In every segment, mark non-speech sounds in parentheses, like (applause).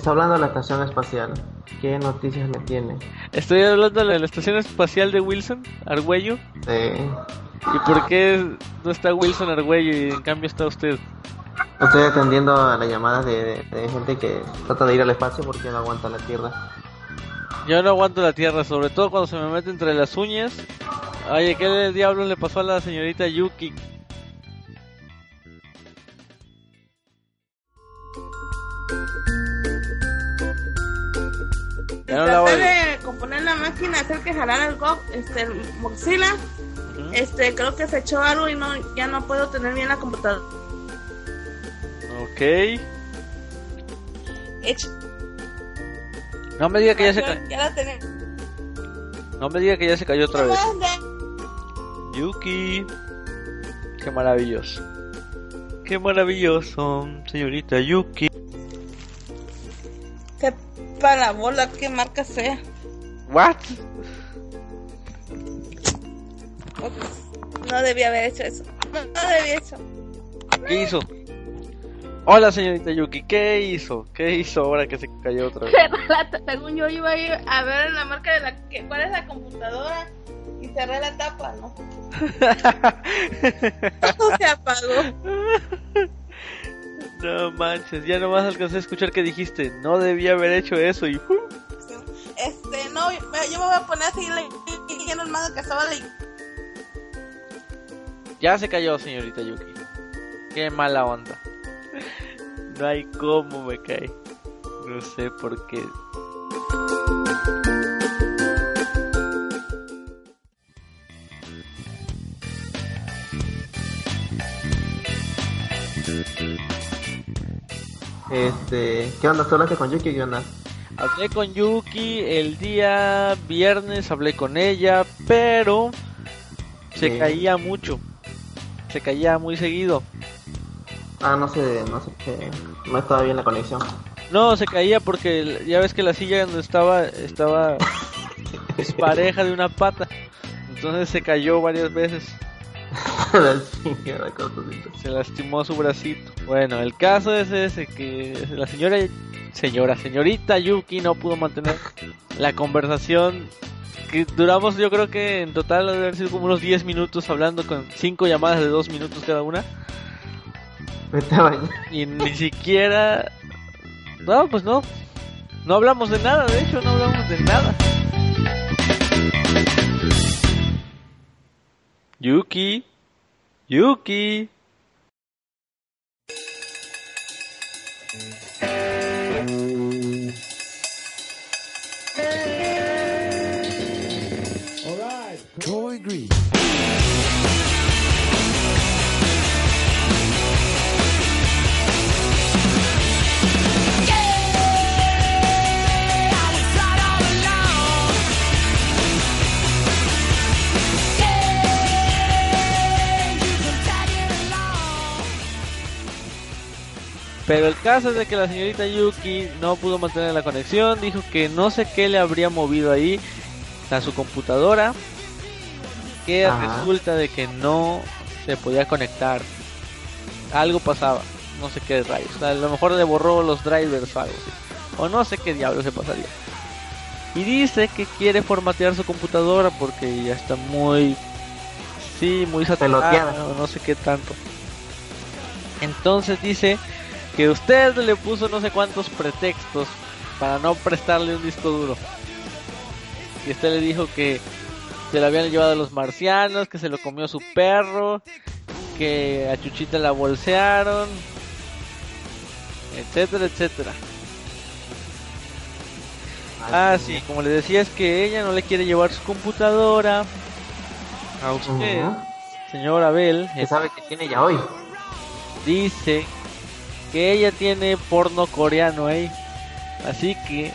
Está hablando de la estación espacial. ¿Qué noticias me tiene? Estoy hablando de la estación espacial de Wilson, Argüello. Sí. ¿Y por qué no está Wilson Argüello y en cambio está usted? Estoy atendiendo a las llamadas de, de gente que trata de ir al espacio porque no aguanta la Tierra. Yo no aguanto la Tierra, sobre todo cuando se me mete entre las uñas. Oye, ¿qué diablo le pasó a la señorita Yuki? Voy- de componer la máquina, hacer que jalara el Go, este, el Mozilla. Este, creo que se echó algo y no, ya no puedo tener bien la computadora. Ok. Hecho. No me diga que ya se cayó. Ya la tenía. No me diga que ya se cayó otra vez. Yuki. Qué maravilloso. Qué maravilloso, señorita Yuki. Para la bola, qué marca sea. What? Ups, No debía haber hecho eso. No, no debía hecho. ¿Qué hizo? Hola, señorita Yuki. ¿Qué hizo? ¿Qué hizo ahora que se cayó otra vez? (laughs) Cerré la ta- según yo iba a ir a ver la marca de la que, cuál es la computadora y cerré la tapa, ¿no? Todo (laughs) (laughs) se apagó. No manches, ya nomás alcancé a escuchar que dijiste. No debía haber hecho eso y. Este, no, yo me voy a poner a seguir leyendo el manga que estaba leyendo. Ya se cayó, señorita Yuki. Qué mala onda. No hay cómo me cae. No sé por qué. Este, ¿qué onda? ¿Tú hablaste con Yuki? ¿Qué onda? Hablé con Yuki el día viernes, hablé con ella, pero se caía mucho. Se caía muy seguido. Ah, no sé, no sé. No estaba bien la conexión. No, se caía porque ya ves que la silla donde estaba estaba (laughs) pareja de una pata. Entonces se cayó varias veces. (laughs) Se lastimó su bracito. Bueno, el caso es ese que la señora señora, señorita Yuki no pudo mantener la conversación que duramos yo creo que en total debe haber sido como unos 10 minutos hablando con cinco llamadas de 2 minutos cada una y ni siquiera no, pues no. No hablamos de nada, de hecho no hablamos de nada. Yuki, Yuki. Alright. Troy Green. Pero el caso es de que la señorita Yuki no pudo mantener la conexión, dijo que no sé qué le habría movido ahí a su computadora, que Ajá. resulta de que no se podía conectar. Algo pasaba, no sé qué rayos. A lo mejor le borró los drivers o algo así. O no sé qué diablo se pasaría. Y dice que quiere formatear su computadora porque ya está muy... Sí, muy saturada, Peloteada. o no sé qué tanto. Entonces dice que usted le puso no sé cuántos pretextos para no prestarle un disco duro. Y usted le dijo que se lo habían llevado los marcianos, que se lo comió su perro, que a Chuchita la bolsearon, etcétera, etcétera. Ah, sí, como le decía, es que ella no le quiere llevar su computadora a usted, Ujú. señor Abel. ¿Qué sabe que tiene ya hoy? dice que ella tiene porno coreano ahí. Así que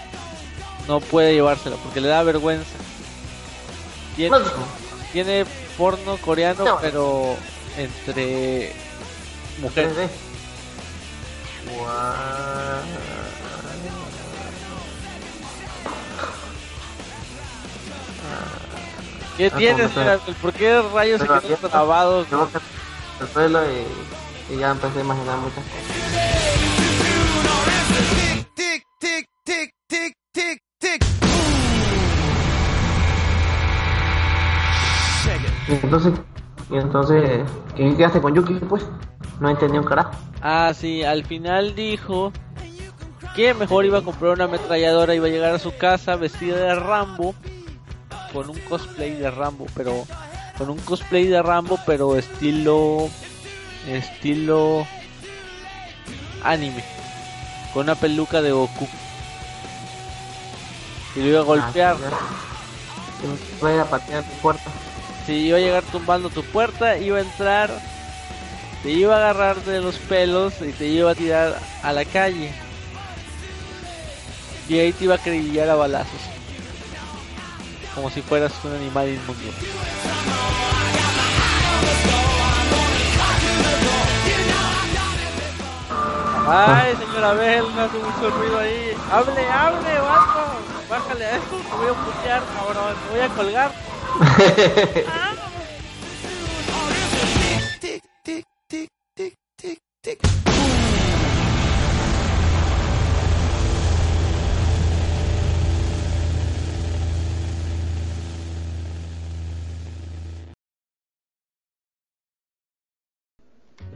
no puede llevársela porque le da vergüenza. Tiene, No, tiene porno coreano, No. pero entre mujeres. 3D. Guau. ¿Qué Ah, tiene, como señora? ¿Por qué rayos se Pero quedó abierto. trabado? Luego que el suelo y, y ya empecé a imaginar muchas cosas. Entonces, y entonces, ¿qué quedaste con Yuki pues? No entendí un carajo. Ah, sí, al final dijo que mejor iba a comprar una ametralladora, iba a llegar a su casa vestida de Rambo, con un cosplay de Rambo, pero con un cosplay de Rambo, pero estilo estilo anime, con una peluca de Goku. Y lo iba a golpear. Ah, Voy a patear tu puerta. Si iba a llegar tumbando tu puerta, iba a entrar, te iba a agarrar de los pelos y te iba a tirar a la calle. Y ahí te iba a acribillar a balazos. Como si fueras un animal inmundo. Ay, señora Bell, me hace mucho ruido ahí. Hable, hable, vato. Bájale a esto, te voy a putear, cabrón. Te voy a colgar.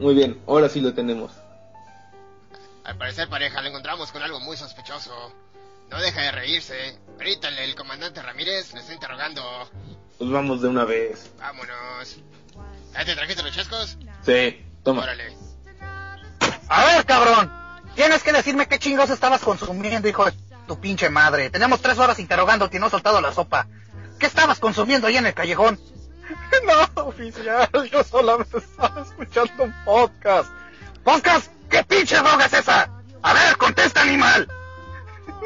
Muy bien, ahora sí lo tenemos. Al parecer, pareja, lo encontramos con algo muy sospechoso. No deja de reírse. El, el comandante Ramírez le está interrogando. Pues vamos de una vez. Vámonos. ¿Ya te trajiste los chescos? Sí, toma. Órale. A ver, cabrón. Tienes que decirme qué chingos estabas consumiendo, hijo de tu pinche madre. Tenemos tres horas interrogándote y no has soltado la sopa. ¿Qué estabas consumiendo ahí en el callejón? (laughs) No, oficial, yo solamente estaba escuchando un podcast. ¿Podcast? ¿Qué pinche droga es esa? A ver, contesta, animal.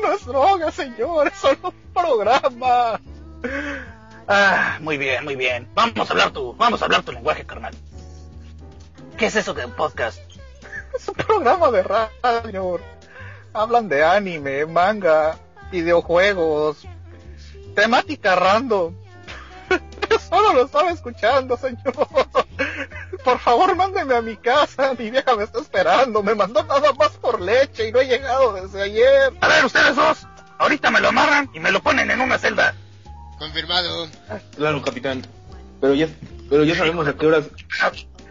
No es droga, señor, es solo un programa. Ah, muy bien, muy bien. Vamos a hablar tu, vamos a hablar tu lenguaje, carnal. ¿Qué es eso de un podcast? Es un programa de radio. Hablan de anime, manga, videojuegos, temática random. Solo lo estaba escuchando, señor. (laughs) Por favor, mándeme a mi casa. Mi vieja me está esperando. Me mandó nada más por leche y no he llegado desde ayer. A ver, ustedes dos, ahorita me lo amarran y me lo ponen en una celda. Confirmado. Claro, capitán. Pero ya, pero ya sabemos a qué horas.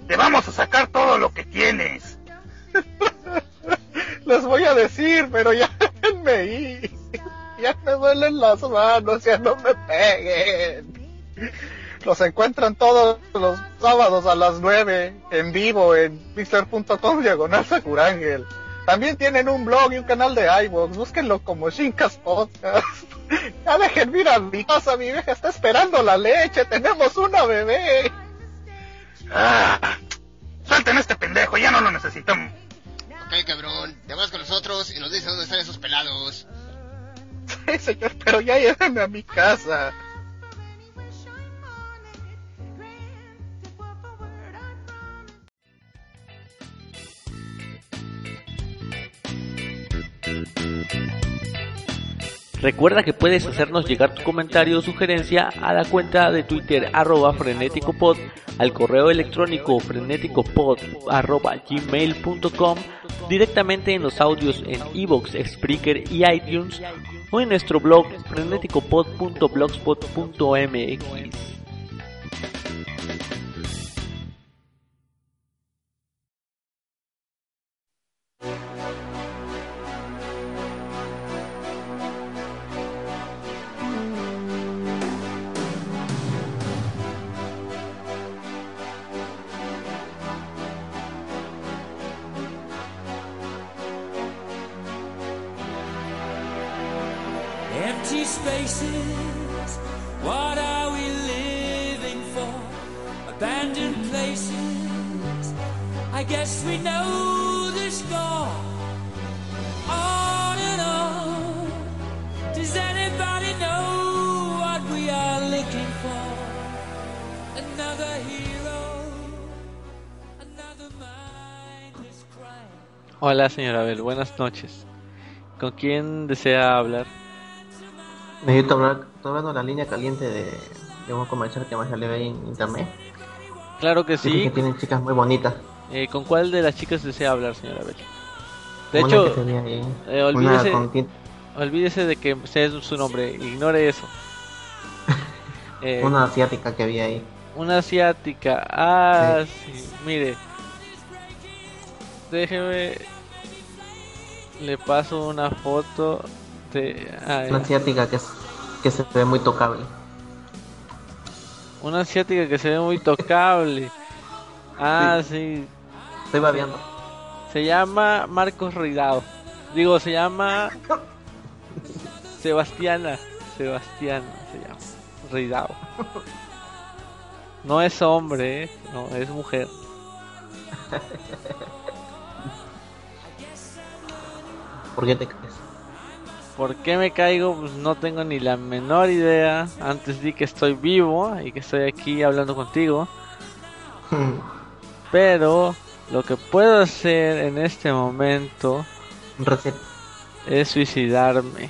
Te vamos a sacar todo lo que tienes. (laughs) Les voy a decir, pero ya (laughs) déjenme ir. Ya me duelen las manos, ya no me peguen. Los encuentran todos los sábados a las 9 en vivo en mixer.com diagonal Sakurángel. También tienen un blog y un canal de iVoox. Búsquenlo como Shinkas Podcast. (laughs) Ya dejen ir a mi casa, mi vieja está esperando la leche. Tenemos una bebé. Ah, suelten a este pendejo, ya no lo necesitamos. Ok, cabrón. Te vas con nosotros y nos dices dónde están esos pelados. (laughs) Sí, señor, pero ya llévenme a mi casa. Recuerda que puedes hacernos llegar tu comentario o sugerencia a la cuenta de Twitter arroba frenéticopod, al correo electrónico frenéticopod arroba gmail.com, directamente en los audios en Evox, Spreaker y iTunes o en nuestro blog frenéticopod.blogspot.mx. Hola señora Abel, buenas noches. ¿Con quién desea hablar? Necesito hablar, estoy hablando de la línea caliente de, de un comercial que me salió ahí en internet. Claro que sí. que tienen chicas muy bonitas. Eh, ¿Con cuál de las chicas desea hablar, señora Abel? De Una hecho, eh, olvídese, con tinte- olvídese de que sea su nombre, ignore eso. (laughs) Eh, una asiática que vi ahí. Una asiática. Ah, sí. Mire. Déjeme. Le paso una foto de. ah, Una asiática que, es, que se ve muy tocable. una asiática que se ve muy tocable. Ah, sí. Estoy babeando. Se llama Marcos Ridao. Digo, se llama. (laughs) Sebastiana. Sebastiana se llama. Ridao. No es hombre, ¿eh? no, es mujer. (laughs) ¿Por qué te crees? ¿Por qué me caigo? Pues no tengo ni la menor idea. Antes di que estoy vivo y que estoy aquí hablando contigo. (laughs) Pero lo que puedo hacer en este momento reset. es suicidarme.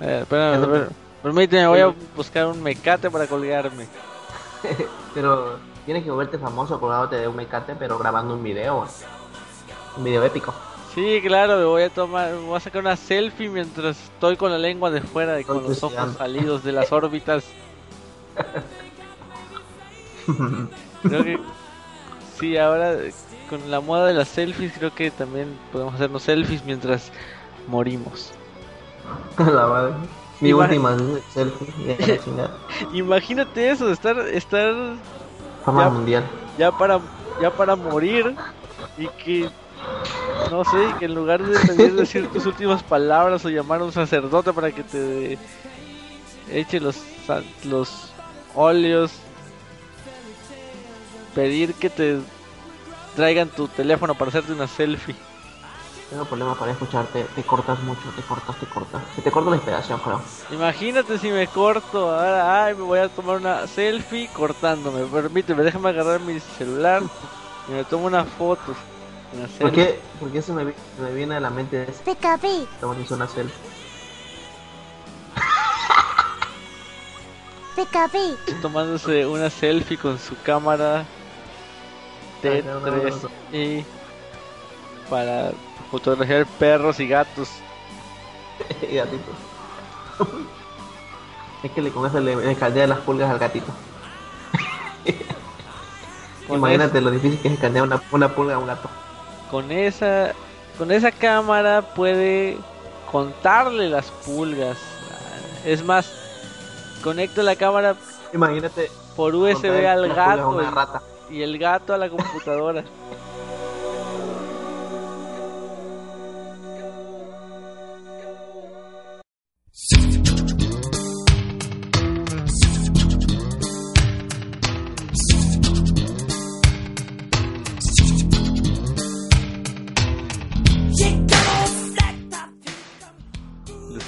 A ver, espérame, espérame. permíteme, voy a buscar un mecate para colgarme. (laughs) Pero tienes que volverte famoso colgándote de un mecate, pero grabando un video. Un video épico. Sí, claro, me voy a tomar, me voy a sacar una selfie mientras estoy con la lengua de fuera y con los ojos salidos de las órbitas. Creo que sí, ahora con la moda de las selfies creo que también podemos hacernos selfies mientras morimos. (laughs) la madre. Mi última selfie. (laughs) Imagínate eso, estar estar Fama Ya. mundial. ya para ya para morir y que no sé, que en lugar de pedir decir tus últimas palabras o llamar a un sacerdote para que te eche los los óleos pedir que te traigan tu teléfono para hacerte una selfie. Tengo problemas para escucharte. Te cortas mucho, te cortas, te cortas. Se te corta la inspiración, creo. Imagínate si me corto, ahora ay, me voy a tomar una selfie cortándome. Permíteme, déjame agarrar mi celular y me tomo una foto. Una ¿Por selfie. qué? ¿Por qué se me, me viene a la mente eso? Cuando hizo una selfie. (laughs) Pikapi, tomándose una selfie con su cámara Ay, no, no, no, T3 y para fotografiar perros y gatos. (laughs) y gatito. (laughs) es que le, con eso le, le caldea las pulgas al gatito. Imagínate lo difícil que es escanear una, una pulga a un gato. Con esa con esa cámara puede contarle las pulgas. Es más, conecta la cámara Imagínate por USB al gato y el gato a la computadora. (laughs)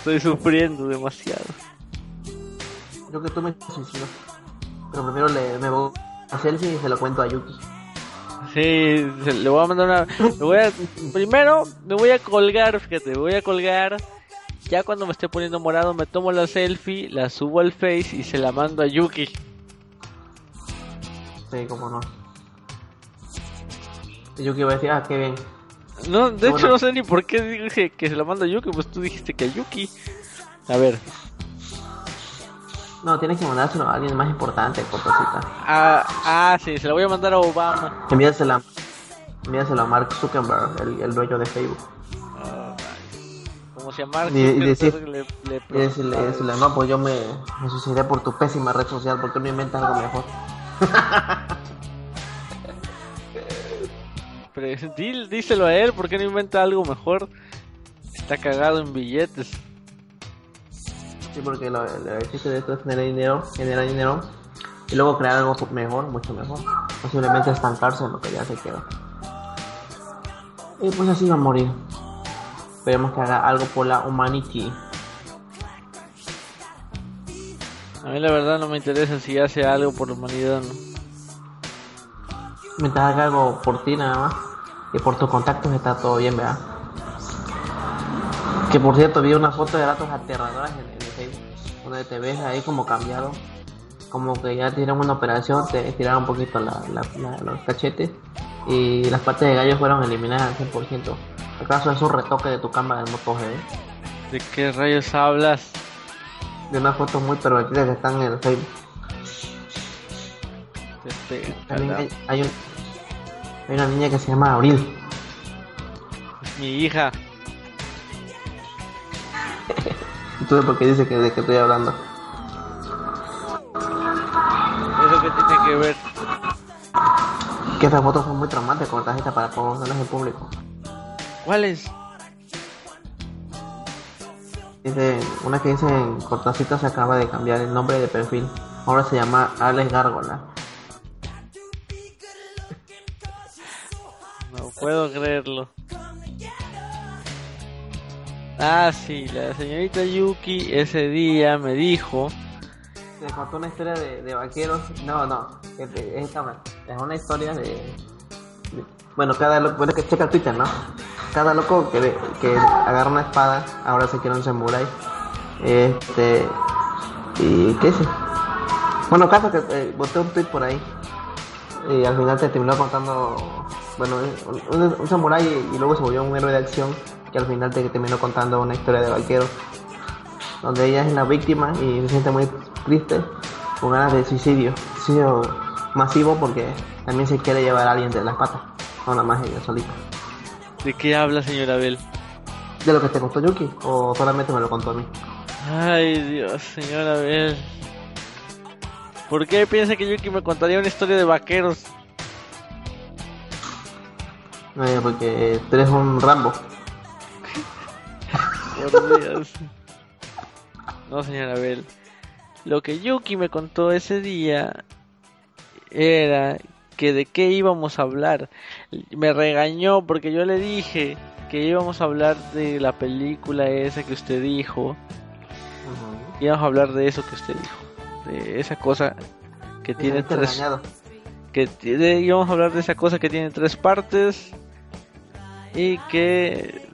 estoy sufriendo demasiado. Creo que tú me suicidas. Pero primero le, me voy a selfie y se lo cuento a Yuki. Sí, se- le voy a mandar una. le voy a, primero me voy a colgar, fíjate, me voy a colgar. Ya cuando me esté poniendo morado, me tomo la selfie, la subo al Face y se la mando a Yuki. Sí, cómo no. Yuki va a decir, ah, qué bien. No, de hecho no sé ni por qué dije que se la mando a Yuki, pues tú dijiste que a Yuki. A ver, No, tienes que mandárselo a alguien más importante, cortocita. ah, ah, sí, se la voy a mandar a Obama. Envíasela, envíaselo a Mark Zuckerberg, el, el dueño de Facebook. Ah, como si a Mark Y- y decir- Zuckerberg le, le Y decirle, decirle, no, pues yo me, me suicidé por tu pésima red social, porque no inventas algo mejor. (laughs) Pero di- díselo a él, ¿por qué no inventa algo mejor? Está cagado en billetes. Sí, porque lo, lo de esto es generar dinero, generar dinero y luego crear algo mejor, mucho mejor. Posiblemente estancarse en lo que ya se queda. Y pues así va a morir. Esperemos que haga algo por la humanity. A mí la verdad no me interesa si hace algo por la humanidad o no. Mientras haga algo por ti nada más. Y por tus contactos está todo bien, ¿verdad? Que por cierto vi una foto de datos aterradoras en, en el Facebook. Donde te ves ahí como cambiado. Como que ya hicieron una operación, te estiraron un poquito la, la- la- los cachetes. Y las partes de gallo fueron eliminadas al 100%. ¿Acaso es un retoque de tu cámara del Moto G? ¿De qué rayos hablas? De una foto muy pervertida que están en el Facebook. Este, hay, hay, un- hay una niña que se llama Abril. es mi hija. ¿Y (laughs) tú por qué dices que, de que estoy hablando? Eso que tiene que ver. Que esas fotos son muy traumantes con tarjeta para ponerlas en público. ¿Cuál es? Dice, una que dice en Cortacito se acaba de cambiar el nombre de perfil. Ahora se llama Alex Gárgola. Puedo creerlo. Ah, sí, la señorita Yuki ese día me dijo. Se contó una historia de, de vaqueros. No, no. Es, es, es una historia de, Bueno, cada loco. Bueno, que checa Twitter, ¿no? Cada loco que, que agarra una espada ahora se quiere un samurai. Este. ¿Y qué es? Bueno, caso que eh, boté un tweet por ahí. Y al final te terminó contando. Bueno, un, un, un samurái y, y luego se volvió un héroe de acción. Que al final te terminó contando una historia de vaqueros donde ella es la víctima y se siente muy triste con ganas de suicidio, suicidio masivo porque también se quiere llevar a alguien de las patas, no nada más ella solita. ¿De qué habla, señora Bell? ¿De lo que te contó Yuki o solamente me lo contó a mí? Ay, Dios, señora Bell. ¿Por qué piensa que Yuki me contaría una historia de vaqueros? Eh, porque tú eres un Rambo. Por Dios. No, señora Bell. Lo que Yuki me contó ese día era que de qué íbamos a hablar. Me regañó porque yo le dije que íbamos a hablar de la película esa que usted dijo. Íbamos a hablar de eso que usted dijo. De esa cosa que tiene tres... regañado. Que t- de- íbamos a hablar de esa cosa que tiene tres partes y que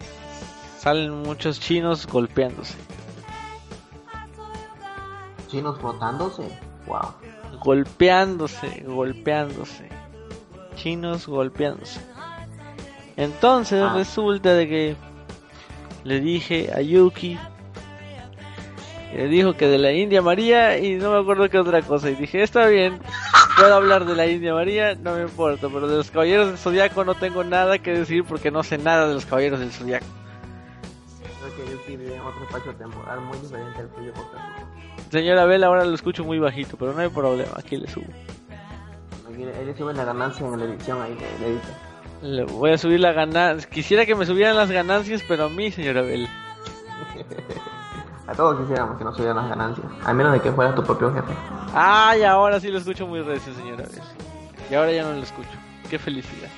salen muchos chinos golpeándose. Chinos botándose. Wow. Golpeándose, golpeándose. Chinos golpeándose. Entonces Ah. resulta de que le dije a Yuki, le dijo que de la India María y no me acuerdo qué otra cosa. Y dije, está bien, puedo hablar de la India María, no me importa, pero de los Caballeros del Zodiaco no tengo nada que decir porque no sé nada de los Caballeros del Zodiaco. Creo que Yuki vive en otro espacio temporal muy diferente al tuyo. Señora Bell, ahora lo escucho muy bajito, pero no hay problema, aquí le subo. Aquí Él le sube la ganancia en la edición ahí de edita. Le voy a subir la ganancia. Quisiera que me subieran las ganancias, pero a mí, señora Bell. (laughs) A todos quisiéramos que nos subieran las ganancias. A menos de que fueras tu propio jefe. Ay, ahora sí lo escucho muy recio, señora. Y ahora ya no lo escucho. Qué felicidad.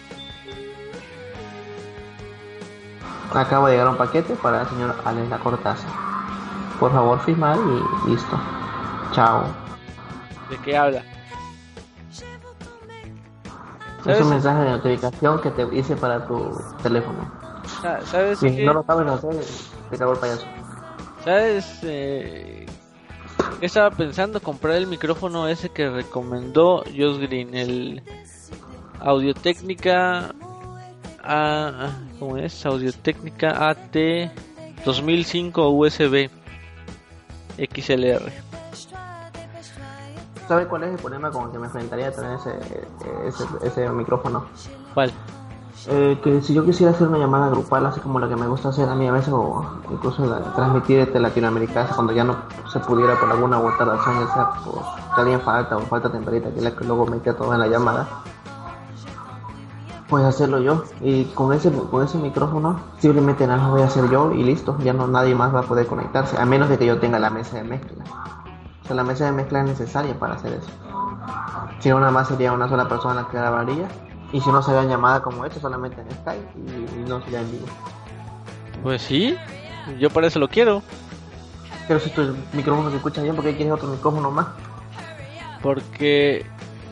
Acaba de llegar un paquete para el señor Alex La Cortaza. Por favor, firmar y listo. Chao. ¿De qué habla? Es un mensaje de notificación que te hice para tu teléfono. ¿Sabes Si qué? no lo sabes hacer, te cago el payaso. ¿Sabes? Eh, ¿qué estaba pensando? Comprar el micrófono ese que recomendó Josh Green. El Audio Técnica... A, ¿Cómo es? Audio Técnica AT 2005 USB XLR. ¿Sabes cuál es el problema con el que me enfrentaría a tener ese, ese, ese micrófono? ¿Cuál? Eh, que si yo quisiera hacer una llamada grupal, así como la que me gusta hacer a mí a veces, o incluso transmitir desde Latinoamérica, cuando ya no se pudiera por alguna u otra razón, ya sea por que alguien falta o falta temperita, que es la que luego metía todo en la llamada, pues hacerlo yo. Y con ese, con ese micrófono, simplemente nada más voy a hacer yo y listo, ya no nadie más va a poder conectarse, a menos de que yo tenga la mesa de mezcla. O sea, la mesa de mezcla es necesaria para hacer eso. Si no, nada más sería una sola persona la que grabaría. Y si no sería llamada como esta, solamente en Skype y, y no sería en vivo. Pues sí, yo para eso lo quiero. Pero si tu micrófono se escucha bien, ¿por qué quieres otro micrófono más? Porque,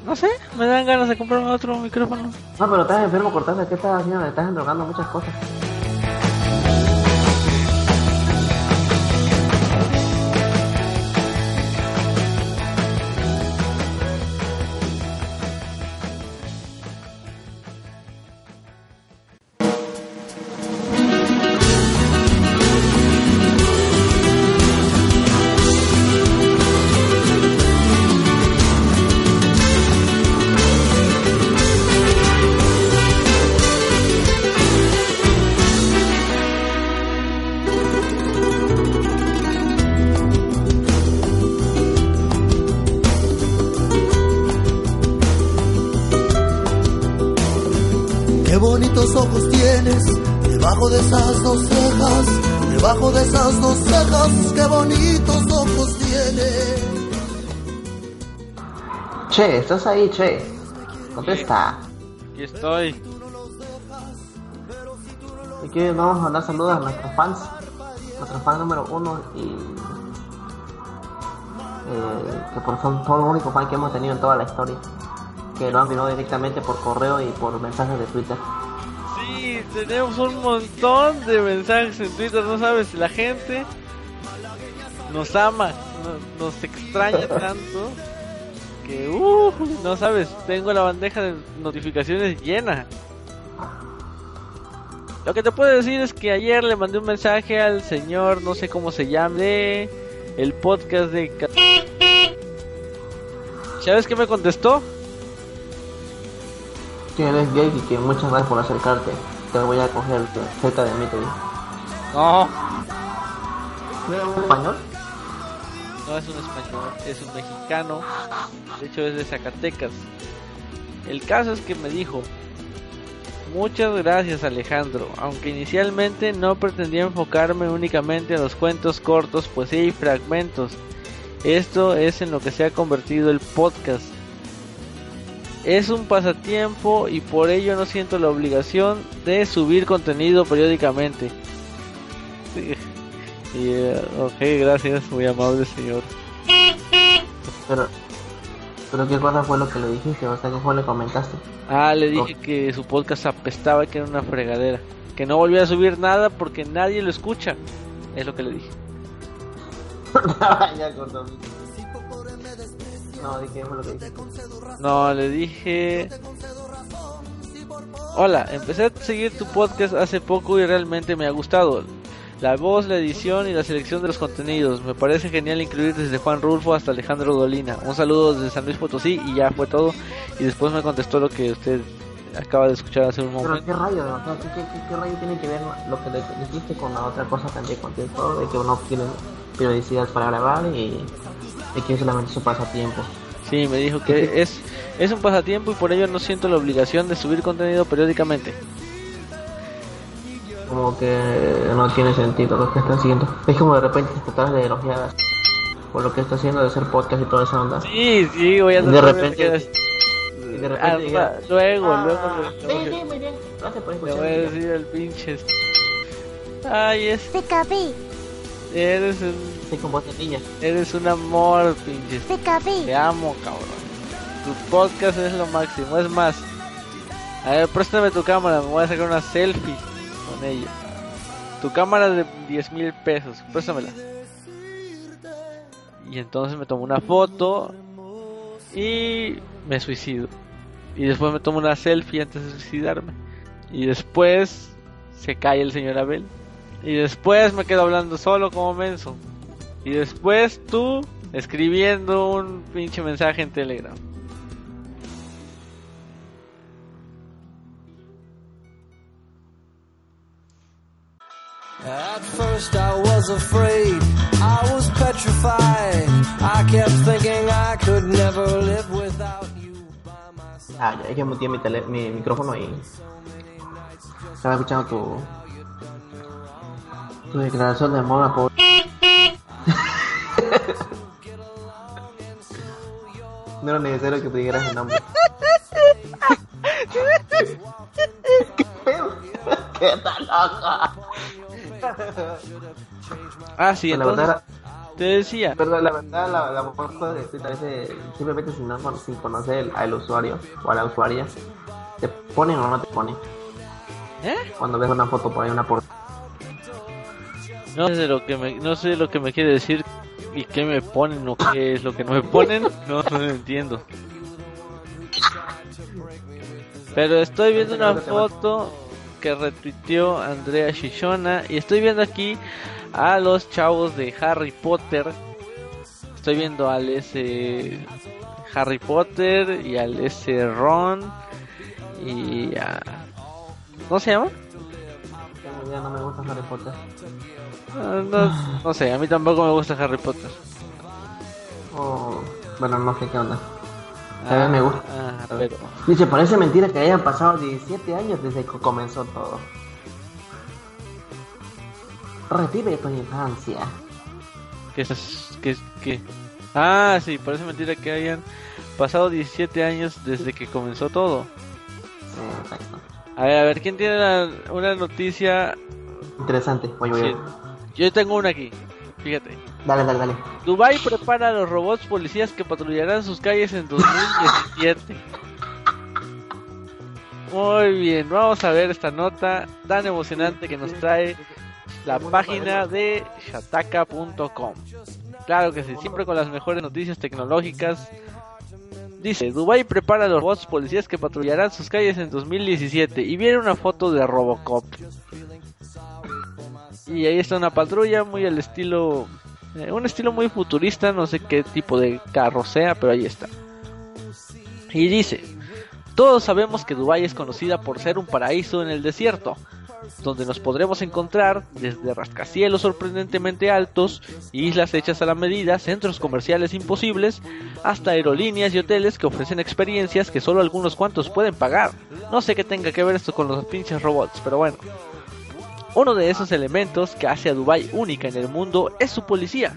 no sé, me dan ganas de comprarme otro micrófono. No, pero estás enfermo, cortando. ¿Qué estás haciendo? Estás endrogando muchas cosas. Che, ¿estás ahí, Che? Contesta. Aquí estoy. Aquí vamos a mandar saludos a nuestros fans. Nuestro fan número uno y... eh, que por son, son los únicos fans que hemos tenido en toda la historia. Que lo han enviado directamente por correo y por mensajes de Twitter. Sí, tenemos un montón de mensajes en Twitter, no sabes, la gente nos ama, no- nos extraña (laughs) tanto que, uh, no sabes, tengo la bandeja de notificaciones llena. Lo que te puedo decir es que ayer le mandé un mensaje al señor, no sé cómo se llame, el podcast de... ¿Sabes qué me contestó? Que eres gay y que muchas gracias por acercarte. Te voy a coger cerca de mí, te digo. No, ¿No era un español? No es un español, es un mexicano. De hecho es de Zacatecas. El caso es que me dijo, muchas gracias Alejandro, aunque inicialmente no pretendía enfocarme únicamente a los cuentos cortos, pues hay fragmentos. Esto es en lo que se ha convertido el podcast. Es un pasatiempo y por ello no siento la obligación de subir contenido periódicamente. Y, ok, gracias, muy amable señor. Pero, pero ¿qué cosa fue lo que le dijiste? O sea, ¿qué fue lo que comentaste? Ah, le dije que su podcast apestaba y que era una fregadera. Que no volvía a subir nada porque nadie lo escucha. Es lo que le dije. (laughs) ya cortó. No, dije, fue lo que dijiste. No, le dije... Hola, empecé a seguir tu podcast hace poco y realmente me ha gustado. La voz, la edición y la selección de los contenidos. Me parece genial incluir desde Juan Rulfo hasta Alejandro Dolina. Un saludo desde San Luis Potosí y ya fue todo. Y después me contestó lo que usted acaba de escuchar hace un Pero momento. qué rayo, o sea, ¿qué, qué, qué, qué rayo tiene que ver lo que le dijiste con la otra cosa también contestó de que uno tiene periodicidad para grabar y, y que es solamente su pasatiempo. Sí, me dijo que es, es un pasatiempo y por ello no siento la obligación de subir contenido periódicamente. Como que no tiene sentido lo que está haciendo. Es como de repente te tratas de elogiadas por lo que está haciendo de hacer podcast y toda esa onda. Sí, sí, voy a de tratar repente- Y de repente Ah, luego, "Ah, luego Sí, le- sí, muy bien. Gracias por le voy a escuchar. decir al pinche. Ay, es, Pikapi, eres un, Sí, de niña. eres un amor, pinche. Pikapi. Te amo, cabrón. Tu podcast es lo máximo. Es más, a ver, préstame tu cámara. Me voy a sacar una selfie ella. Tu cámara de 10 mil pesos. Préstamela. Y entonces me tomo una foto y me suicido. Y después me tomo una selfie antes de suicidarme. Y después se cae el señor Abel. Y después me quedo hablando solo como menso. Y después tú escribiendo un pinche mensaje en Telegram. At first I was afraid, I was petrified. I kept thinking I could never live without you by my side. Ah, ya es que muteé mi, tele, mi micrófono y estaba escuchando tu tu declaración de amor a por (laughs) No era necesario que dijeras el nombre. (laughs) (laughs) ¿Qué pedo? ¿Qué tal loco? Ah, sí, la entonces verdad, te decía. Pero la verdad, la, la mejor de Twitter es de, simplemente sin, no- sin conocer al usuario o a la usuaria, te ponen o no te ponen. ¿Eh? Cuando ves una foto por ahí, una por No sé lo que me, no sé lo que me quiere decir y qué me ponen o qué es lo que no me ponen. No, no lo entiendo. Pero estoy viendo una foto que retuiteó Andrea Shishona y estoy viendo aquí a los chavos de Harry Potter. Estoy viendo al S Harry Potter y al S Ron y a ¿Cómo se llama? ya no me gusta Harry Potter. Ah, No, no sé, a mí tampoco me gusta Harry Potter. O, bueno, no sé qué onda. También me gusta. Ah, pero Dice, parece mentira que hayan pasado 17 años desde que comenzó todo. Revive tu infancia. que es que que Ah, sí, parece mentira que hayan pasado 17 años desde que comenzó todo. Sí, exacto. A ver, a ver, ¿quién tiene la- una noticia? Interesante. Voy, voy, Sí. voy. Yo tengo una aquí. Fíjate. Dale, dale, dale. Dubai prepara a los robots policías que patrullarán sus calles en 2017. Muy bien, vamos a ver esta nota tan emocionante que nos trae la página de shataka.com. Claro que sí, siempre con las mejores noticias tecnológicas. Dice, Dubai prepara a los robots policías que patrullarán sus calles en 2017 y viene una foto de Robocop. Y ahí está una patrulla muy al estilo eh, un estilo muy futurista, no sé qué tipo de carro sea, pero ahí está. Y dice, todos sabemos que Dubái es conocida por ser un paraíso en el desierto, donde nos podremos encontrar desde rascacielos sorprendentemente altos, islas hechas a la medida, centros comerciales imposibles, hasta aerolíneas y hoteles que ofrecen experiencias que solo algunos cuantos pueden pagar. No sé qué tenga que ver esto con los pinches robots, pero bueno. Uno de esos elementos que hace a Dubai única en el mundo es su policía,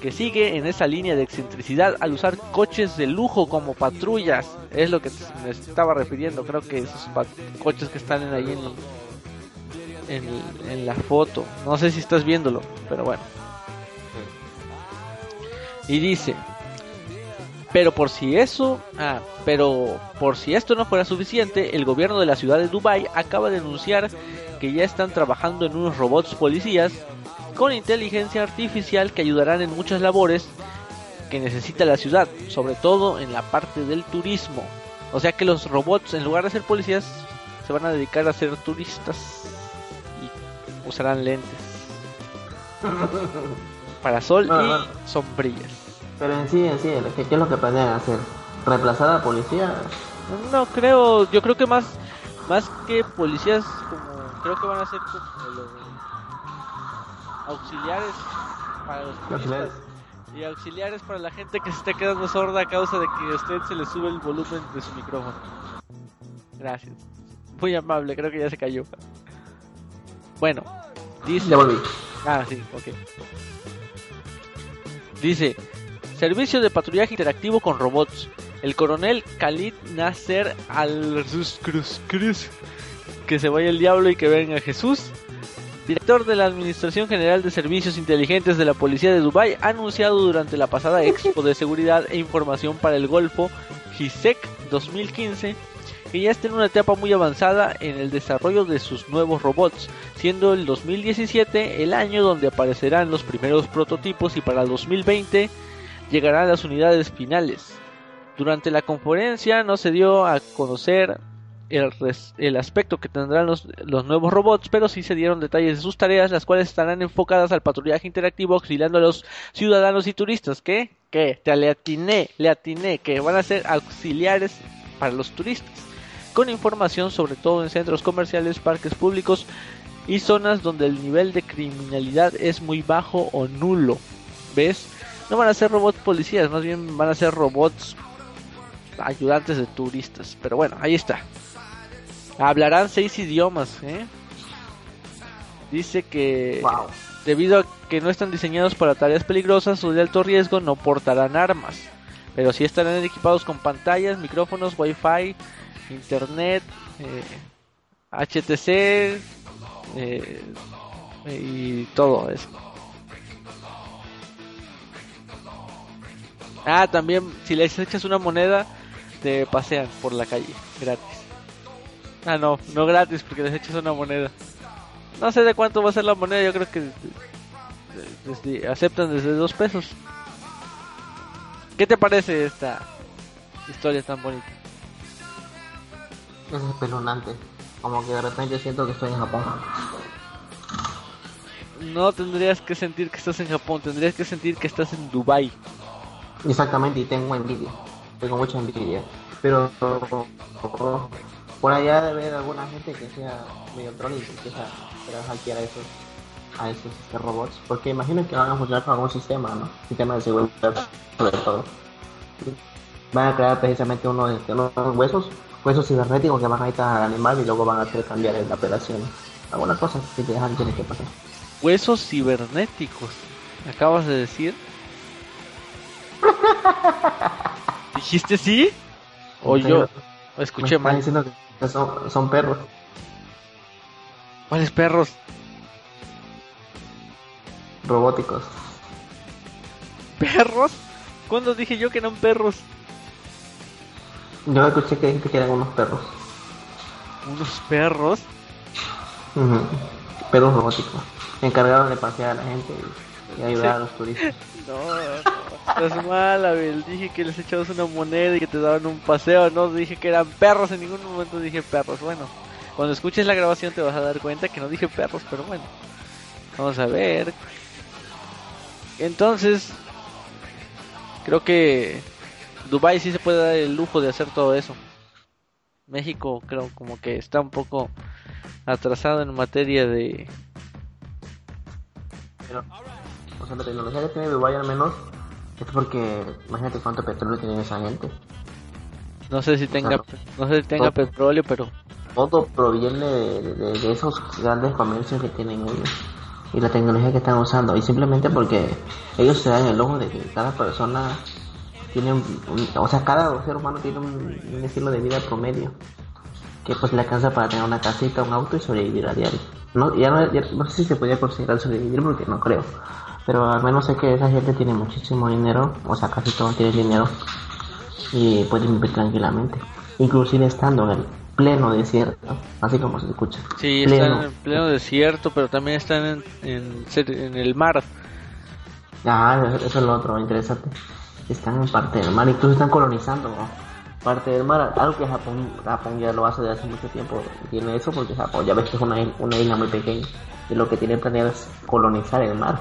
que sigue en esa línea de excentricidad al usar coches de lujo como patrullas. Es lo que me estaba refiriendo, creo que esos coches que están en ahí en, en, en la foto. No sé si estás viéndolo, pero bueno. Y dice, pero por si eso, ah, pero por si esto no fuera suficiente, el gobierno de la ciudad de Dubai acaba de anunciar que ya están trabajando en unos robots policías con inteligencia artificial que ayudarán en muchas labores que necesita la ciudad, sobre todo en la parte del turismo. O sea que los robots, en lugar de ser policías, se van a dedicar a ser turistas y usarán lentes, (laughs) parasol Ah, y ah. sombrillas. Pero en sí, en sí, ¿qué, qué es lo que planean hacer? ¿Reemplazar a la policía? No creo, yo creo que más más que policías como creo que van a ser como los auxiliares para los turistas y auxiliares para la gente que se está quedando sorda a causa de que a usted se le sube el volumen de su micrófono. Gracias. Muy amable, creo que ya se cayó. Bueno, dice Ya volví. Ah, sí, ok. Dice, servicio de patrullaje interactivo con robots. El coronel Khalid Nasser al Cruz Cruz. Que se vaya el diablo y que venga Jesús. Director de la Administración General de Servicios Inteligentes de la Policía de Dubái ha anunciado durante la pasada Expo de Seguridad e Información para el Golfo, GISEC 2015, que ya está en una etapa muy avanzada en el desarrollo de sus nuevos robots, siendo el 2017 el año donde aparecerán los primeros prototipos y para el 2020 llegarán las unidades finales. Durante la conferencia no se dio a conocer el, aspecto que tendrán los, los nuevos robots, pero sí se dieron detalles de sus tareas, las cuales estarán enfocadas al patrullaje interactivo auxiliando a los ciudadanos y turistas. ¿Qué? ¿Qué? Te le atiné, le atiné, que van a ser auxiliares para los turistas, con información sobre todo en centros comerciales, parques públicos y zonas donde el nivel de criminalidad es muy bajo o nulo. ¿Ves? No van a ser robots policías, más bien van a ser robots ayudantes de turistas. Pero bueno, ahí está. Hablarán seis idiomas, ¿eh? Dice que Wow. debido a que no están diseñados para tareas peligrosas o de alto riesgo, no portarán armas. Pero sí estarán equipados con pantallas, micrófonos, wifi, internet, eh, HTC eh, y todo eso. Ah, también si les echas una moneda, te pasean por la calle, gratis. Ah, no, no gratis porque les echas una moneda. No sé de cuánto va a ser la moneda, yo creo que desde- aceptan desde dos pesos. ¿Qué te parece esta historia tan bonita? Es espeluznante. Como que de repente siento que estoy en Japón. No tendrías que sentir que estás en Japón, tendrías que sentir que estás en Dubai. Exactamente, y tengo envidia. Tengo mucha envidia. Pero por allá debe haber alguna gente que sea medio troll y que empieza a hackear a esos, a esos este, robots. Porque imagino que van a funcionar con algún sistema, ¿no? Sistema de seguridad, sobre todo. van a crear precisamente unos, huesos, huesos cibernéticos que van a ir al animal y luego van a hacer cambiar la operación. Algunas cosas que te dejan tiene que pasar. Huesos cibernéticos. ¿Acabas de decir? (laughs) ¿Dijiste sí? O yo escuché mal. diciendo que son, son perros. ¿Cuáles perros? robóticos. ¿Perros? ¿Cuándo dije yo que eran perros? Yo escuché que dijiste que eran unos perros. ¿Unos perros? Perros robóticos. Encargados de pasear a la gente y, y ayudar a los turistas. (laughs) No, estás mal, Abel. Dije que les echabas una moneda y que te daban un paseo. No dije que eran perros, en ningún momento dije perros. Bueno, cuando escuches la grabación te vas a dar cuenta que no dije perros, pero bueno. Vamos a ver. Entonces, creo que Dubai sí se puede dar el lujo de hacer todo eso. México creo como que está un poco atrasado en materia de... Pero, o sea, la tecnología que tiene Dubái al menos es porque, imagínate cuánto petróleo tiene esa gente. No sé si tenga, no sé si tenga Todo. petróleo, pero Todo proviene de, de- de esos grandes comercios que tienen ellos y la tecnología que están usando. Y simplemente porque ellos se dan el ojo de que cada persona tiene un, un- o sea, cada ser humano tiene un, un estilo de vida promedio que pues le alcanza para tener una casita, un auto y sobrevivir a diario. No, ya no, ya no sé si se podía considerar sobrevivir porque no creo. Pero al menos sé que esa gente tiene muchísimo dinero, o sea, casi todos tienen dinero y pueden vivir tranquilamente. Inclusive estando en el pleno desierto, así como se escucha. sí, Pleno. están en pleno desierto, pero también están en, en, el mar. Ah, eso es lo otro interesante. Están en parte del mar, incluso están colonizando parte del mar, algo que Japón, Japón ya lo hace desde hace mucho tiempo. Tiene eso porque Japón ya ves que es una, una isla muy pequeña y lo que tiene planeado es colonizar el mar.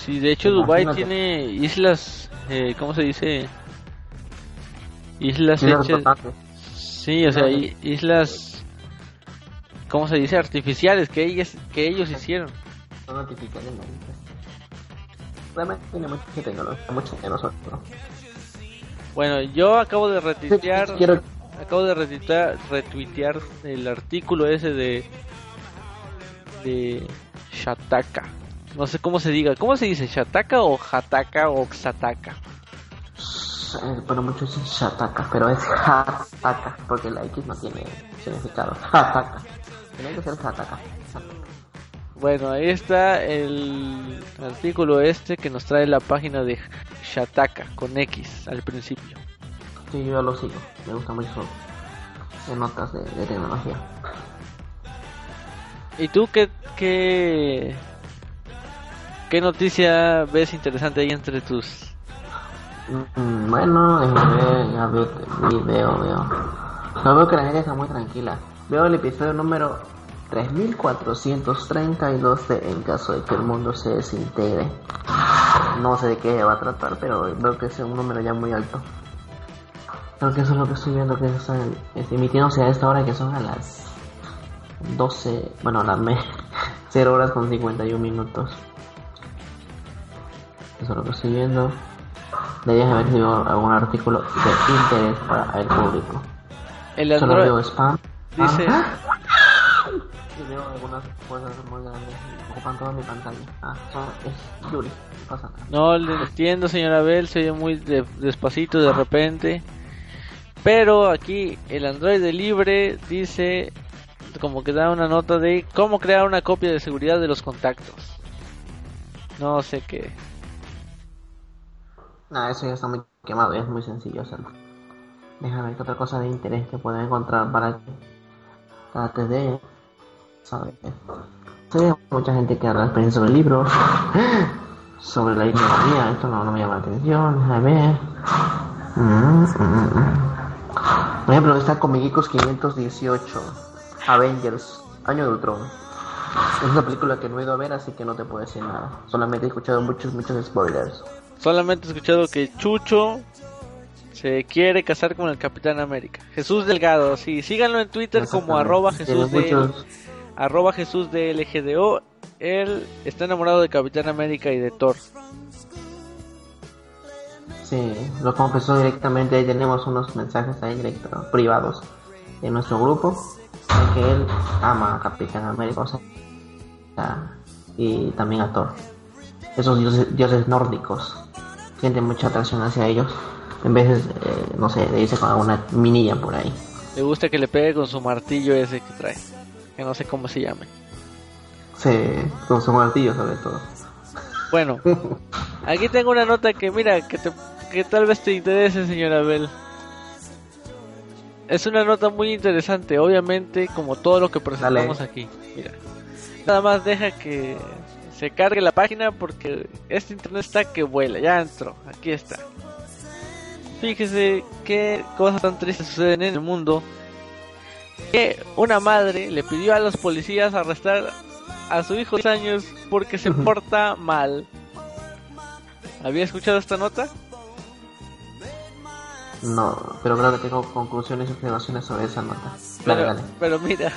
Sí, de hecho Dubai tiene islas, eh, ¿cómo se dice? Islas hechas, sí, o sea, islas, ¿cómo se dice? Artificiales que ellas, que ellos hicieron. Son artificiales. Realmente tiene mucha tecnología, mucho de nosotros. Bueno, yo acabo de retuitear, Quiero acabo de retuitear, retuitear el artículo ese de de Shataka. No sé cómo se diga, ¿cómo se dice? Shataka o Hataka o Xataka? Eh, Bueno, muchos dicen Shataka, pero es Hataka, porque la X no tiene significado. Hataka. Tiene que ser Hataka. Bueno, ahí está el artículo este que nos trae la página de Shataka con X al principio. Sí, yo ya lo sigo. Me gusta mucho de notas de, de tecnología. ¿Y tú qué, qué, qué noticia ves interesante ahí entre tus... Mm, Bueno, ver, ya veo, veo, veo. No veo que la gente está muy tranquila. Veo el episodio número 3432 de En caso de que el mundo se desintegre. No sé de qué va a tratar, pero veo que es un número ya muy alto. Creo que eso es lo que estoy viendo que están es emitiéndose a esta hora que son a las 12, bueno, a las me- (laughs) 0 horas con 51 minutos. Eso es lo que estoy viendo. Deberías ver si veo algún artículo de interés para el público. El Solo veo Android spam. dice... Ah. Y veo algunas cosas muy grandes y ocupan toda mi pantalla. Ah, es Yuri, no pasa nada. No le entiendo, señora Bell, se oye muy de- despacito de repente. Pero aquí el Android de libre dice como que da una nota de cómo crear una copia de seguridad de los contactos. No sé qué. Nada, eso ya está muy quemado, es muy sencillo hacerlo. Déjame ver qué otra cosa de interés que pueda encontrar para que trate de saber. Hay mucha gente que habla experiencia sobre libros, (laughs) sobre la ignorancia, esto no, no me llama la atención, déjame ver. Mm, mm, mm. Por ejemplo, está Comicicos 518, Avengers, Año de Ultron. Es una película que no he ido a ver, así que no te puedo decir nada. Solamente he escuchado muchos, muchos spoilers. Solamente he escuchado que Chucho se quiere casar con el Capitán América. Jesús Delgado, sí, síganlo en Twitter como arroba Jesús de arroba Jesús de LGDO. Él está enamorado de Capitán América y de Thor. Sí, lo confesó directamente. Ahí tenemos unos mensajes ahí directos, privados, en nuestro grupo. de que él ama a Capitán América o sea, y también a Thor. Esos dioses, dioses nórdicos. Siente mucha atracción hacia ellos. En vez, de, eh, no sé, de irse con alguna minilla por ahí. Le gusta que le pegue con su martillo ese que trae. Que no sé cómo se llame. Sí, con su martillo sobre todo. Bueno, (laughs) aquí tengo una nota que mira, que, te, que tal vez te interese, señora Bell. Es una nota muy interesante, obviamente, como todo lo que presentamos Dale. aquí. Mira, nada más deja que se cargue la página porque este internet está que vuela. Ya entró, aquí está. Fíjese qué cosas tan tristes suceden en el mundo. Que una madre le pidió a los policías arrestar a su hijo de 10 años porque se porta mal. ¿Había escuchado esta nota? No, pero creo que tengo conclusiones y observaciones sobre esa nota. Pero, dale. pero mira,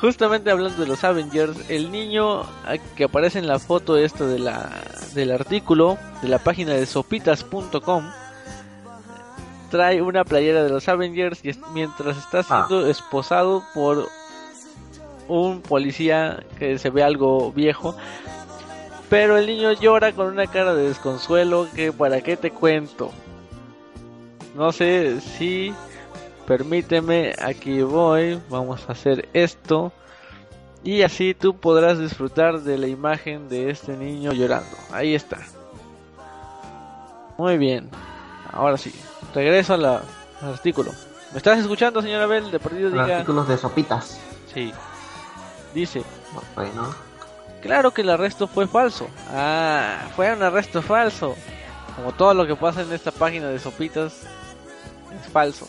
justamente hablando de los Avengers, el niño ah, que aparece en la foto esta de la, del artículo de la página de sopitas.com trae una playera de los Avengers y es- mientras está siendo esposado por un policía que se ve algo viejo. Pero el niño llora con una cara de desconsuelo que para qué te cuento. No sé si permíteme, aquí voy, vamos a hacer esto. Y así tú podrás disfrutar de la imagen de este niño llorando. Ahí está. Muy bien. Ahora sí, regreso a la- al artículo. ¿Me estás escuchando, señora Bell? De perdido diga. artículos de sopitas. Sí. Dice, Bueno, claro que el arresto fue falso. Ah, fue un arresto falso. Como todo lo que pasa en esta página de sopitas es falso.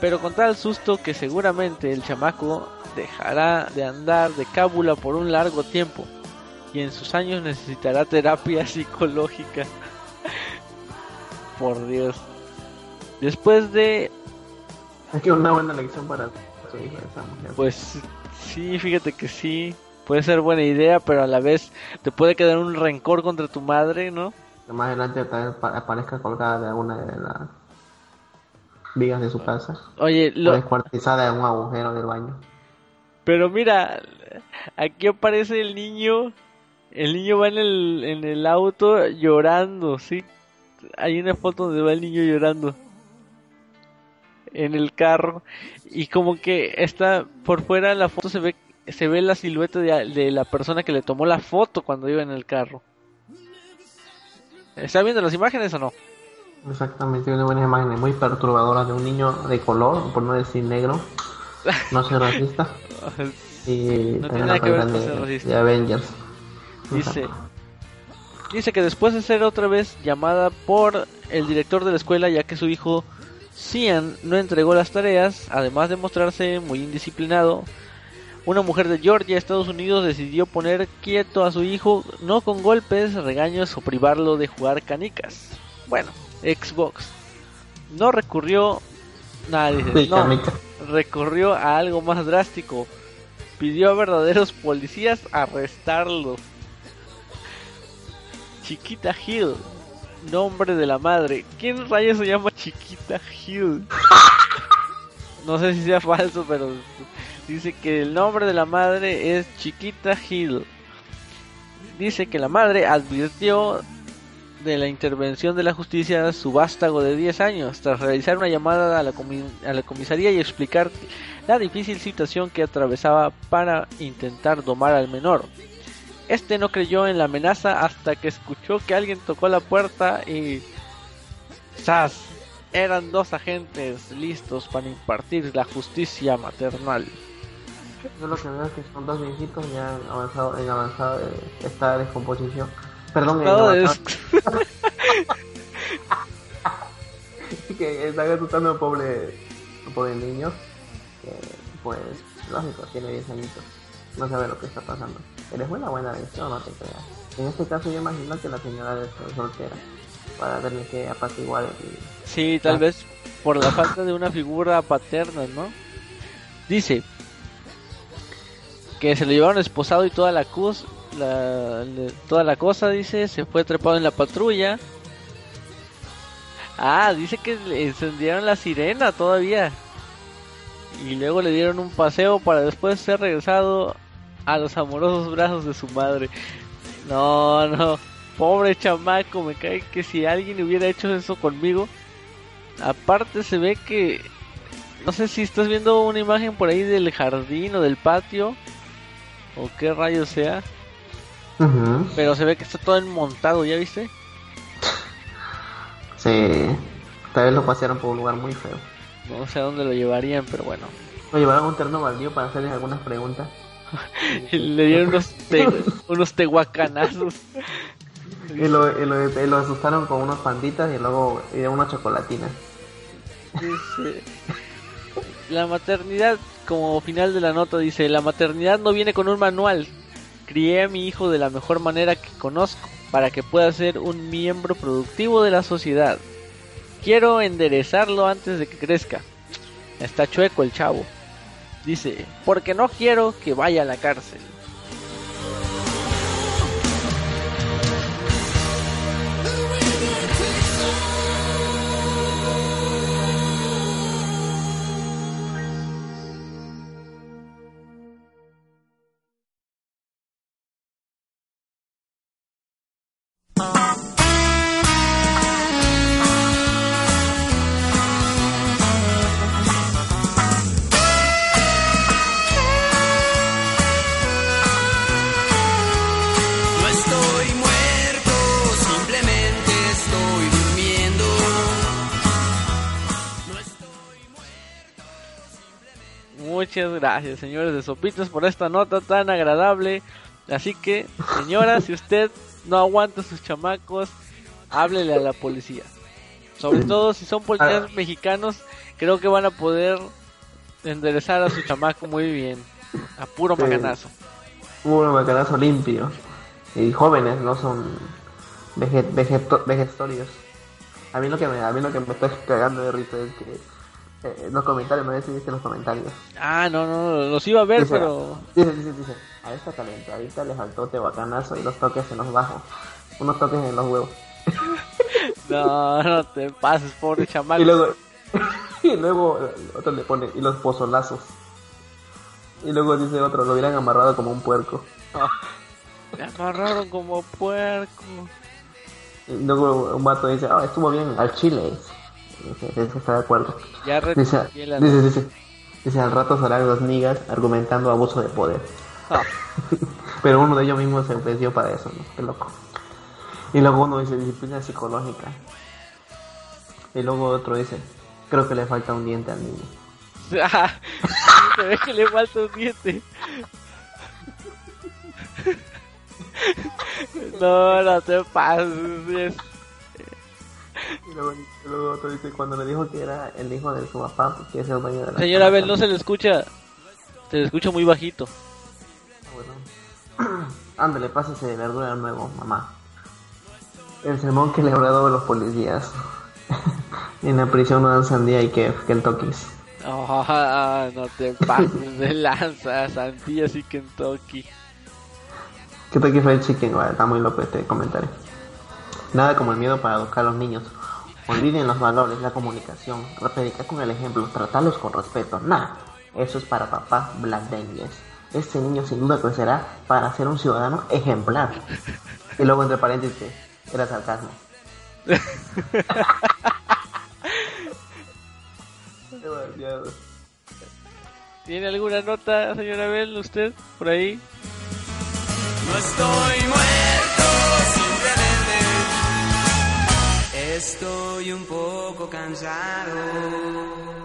Pero con tal susto que seguramente el chamaco dejará de andar de cábula por un largo tiempo y en sus años necesitará terapia (laughs) psicológica. por Dios. Después de es que una buena lección para su hijo esa mujer. Pues sí, fíjate que sí. Puede ser buena idea, pero a la vez te puede quedar un rencor contra tu madre, ¿no? Que más adelante aparezca colgada de alguna de las vigas de su casa. Oye, lo, descuartizada en un agujero del baño. pero mira, aquí aparece el niño. El niño va en el, en el auto llorando, ¿sí? Hay una foto donde va el niño llorando. En el carro. Y como que está por fuera de la foto se ve se ve la silueta de, de la persona que le tomó la foto cuando iba en el carro. ¿Está viendo las imágenes o no? Exactamente, una buena imagen muy perturbadora de un niño de color, por no decir negro. No soy racista. (laughs) Y No tiene nada que ver con ser racista. de Avengers. Dice, dice que después de ser otra vez llamada por el director de la escuela ya que su hijo Cian no entregó las tareas, además de mostrarse muy indisciplinado, una mujer de Georgia, Estados Unidos, decidió poner quieto a su hijo, no con golpes, regaños o privarlo de jugar canicas. Bueno, Xbox. No recurrió... Nada, dice, Sí, no, recurrió a algo más drástico. Pidió a verdaderos policías arrestarlo. Chiquita Hill, nombre de la madre. ¿Quién rayos se llama Chiquita Hill? No sé si sea falso, pero dice que el nombre de la madre es Chiquita Hill. Dice que la madre advirtió de la intervención de la justicia su vástago de 10 años tras realizar una llamada a la, a la comisaría y explicar la difícil situación que atravesaba para intentar domar al menor. Este no creyó en la amenaza hasta que escuchó que alguien tocó la puerta y ¡zas! Eran dos agentes listos para impartir la justicia maternal. Yo lo que veo es que son dos viejitos avanzado, en de descomposición. Perdón, avanzado- (laughs) que están asustando a un pobre, pobre niño. Que, pues, lógico, tiene 10 añitos. No sabe lo que está pasando. Pero es una buena lección, no te creas. En este caso, yo imagino que la señora es soltera. Para tener que apaciguar el. Sí, tal Ah. vez por la falta de una figura paterna, ¿no? Dice que se lo llevaron esposado y toda la, cus, la, toda la cosa, dice, se fue trepado en la patrulla Ah, dice que le encendieron la sirena todavía. Y luego le dieron un paseo para después ser regresado a los amorosos brazos de su madre. No, no. Pobre chamaco, me cae que si alguien hubiera hecho eso conmigo. Aparte se ve que... No sé si estás viendo una imagen por ahí del jardín o del patio. O qué rayo sea. Ujú. Pero se ve que está todo enmontado, ¿ya viste? Sí. Tal vez lo pasearon por un lugar muy feo. No sé a dónde lo llevarían, pero bueno. Lo llevaron a un terreno baldío para hacerles algunas preguntas. (laughs) Le dieron unos, te- (laughs) unos tehuacanazos. Y lo, y lo, y lo asustaron con unos panditas y luego y de una chocolatina. Dice, la maternidad, como final de la nota, dice, la maternidad no viene con un manual. Crié a mi hijo de la mejor manera que conozco, para que pueda ser un miembro productivo de la sociedad. Quiero enderezarlo antes de que crezca. Está chueco el chavo. Dice, porque no quiero que vaya a la cárcel. Muchas gracias, señores de Sopitas, por esta nota tan agradable. Así que, señora, si usted no aguanta sus chamacos, háblele a la policía. Sobre (clears throat) todo si son policías mexicanos, creo que van a poder enderezar a su chamaco muy bien. A puro Sí. macanazo. Un macanazo limpio. Y jóvenes, no son vege- vegeto- vegestorios. A mí lo que me, a mí lo que me está cagando de risa es que eh, los comentarios, sé si viste los comentarios. Ah, no, no, los iba a ver, Dice, pero... Dice, dice, dice, a esta calentadita le faltó tebacanazo y los toques en los bajos. Unos toques en los huevos. (laughs) No, no te pases, pobre (laughs) chamaco. Y luego, (laughs) y luego otro le pone, y los pozolazos. Y luego dice otro, lo hubieran amarrado como un puerco. Me agarraron como puerco. Y luego un vato dice, ah, estuvo bien al chile. Dice, dice, está de acuerdo. Ya Dice, la dice, dice, dice, al rato serán dos niggas argumentando abuso de poder. Ah. (laughs) Pero uno de ellos mismos se ofreció para eso, ¿no? Qué loco. Y luego uno dice disciplina psicológica. Y luego otro dice, creo que le falta un diente al niño. (laughs) Se ve que le falta un diente. (laughs) No, no te pases. Y luego, otro dice, cuando le dijo que era el hijo de su papá, pues que es el dueño de la Señora. Abel, no se le escucha. Se le escucha muy bajito. Bueno. (clears throat) Ándale, pásese de verdura de nuevo, mamá. El sermón que le habrá dado a los policías. (laughs) en la prisión no dan sandía y que Kentuckys. Ah, no te pases de lanza, Santillas y Kentucky. Kentucky Fried Chicken, está muy loco este comentario. Nada como el miedo para educar a los niños. Olviden los valores, la comunicación, predicar con el ejemplo, tratarlos con respeto. Nada, eso es para papá Black Daniels. Este niño sin duda crecerá para ser un ciudadano ejemplar. Y luego entre paréntesis, era sarcasmo. (laughs) ¿Tiene alguna nota, señora Abel, usted, por ahí? No estoy muerto, estoy un poco cansado.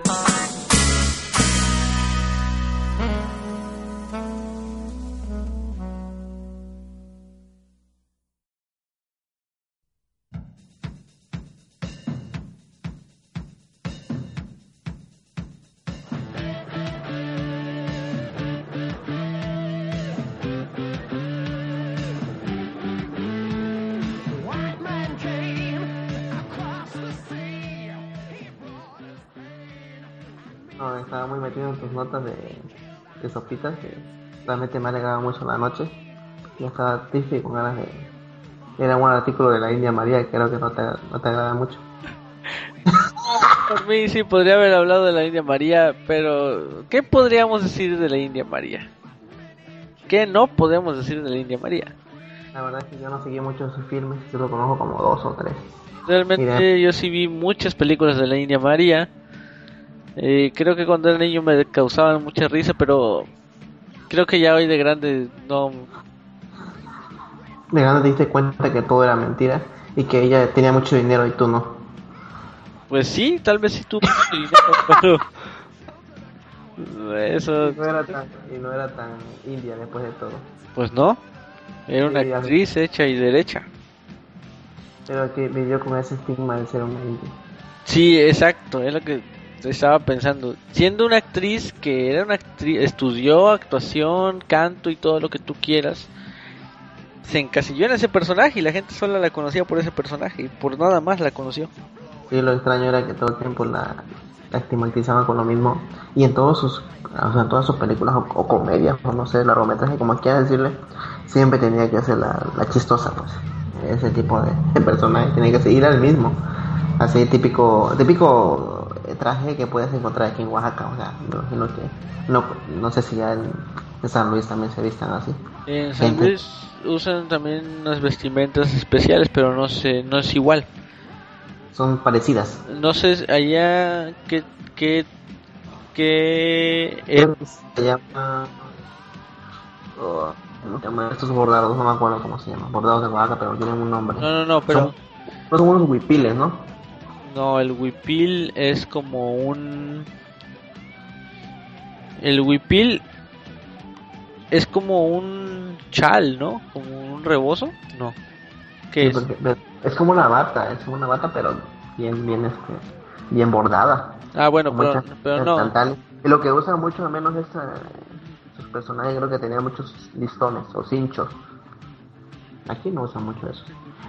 No, estaba muy metido en tus notas de, de sopitas que realmente me alegraba mucho la noche. Y estaba triste y con ganas de... Era un artículo de la India María que creo que no te, no te agrada mucho. (laughs) Por mí sí podría haber hablado de la India María, pero ¿qué podríamos decir de la India María? ¿Qué no podemos decir de la India María? La verdad es que yo no seguí mucho sus filmes, solo conozco como dos o tres. Realmente Mira. yo sí vi muchas películas de la India María. Eh, creo que cuando era niño me causaban mucha risa, pero creo que ya hoy de grande no... De grande te diste cuenta que todo era mentira y que ella tenía mucho dinero y tú no. Pues sí, tal vez sí (laughs) dinero, pero... Eso, Y no era tan, y no era tan india después de todo. pues no. Era una Sí, actriz hecha y derecha. Pero que vivió con ese estigma de ser una india. Sí, exacto, es lo que estaba pensando. Siendo una actriz que era una actriz, estudió actuación, canto y todo lo que tú quieras, se encasilló en ese personaje y la gente solo la conocía por ese personaje y por nada más la conoció. Sí, lo extraño era que todo el tiempo la, la estigmatizaban con lo mismo. Y en todos sus, o sea, todas sus películas o, comedias, o no sé, largometraje, como quieras decirle, siempre tenía que ser la, la chistosa, pues. Ese tipo de, personaje tenía que seguir al mismo. Así típico, típico traje que puedes encontrar aquí en Oaxaca, o sea, me imagino que, no, no sé si ya en, en San Luis también se vistan así. En San Gente. Luis usan también unas vestimentas especiales, pero no sé, no es igual. Son parecidas. No sé allá Creo que se llama. oh, ¿Cómo se llama? Estos bordados, no me acuerdo cómo se llama. Bordados de Oaxaca, pero tienen un nombre. no no no, pero Son, no son unos huipiles, ¿no? No, el huipil es como un... El huipil es como un chal, ¿no? Como un rebozo. No. ¿Qué es? Es como una bata, es como una bata, pero bien, bien, este, bien bordada. Ah, bueno, pero, muchas- pero muchas no. tantales. Y lo que usan mucho, al menos, es, sus personajes, creo que tenían muchos listones o cinchos. Aquí no usan mucho eso.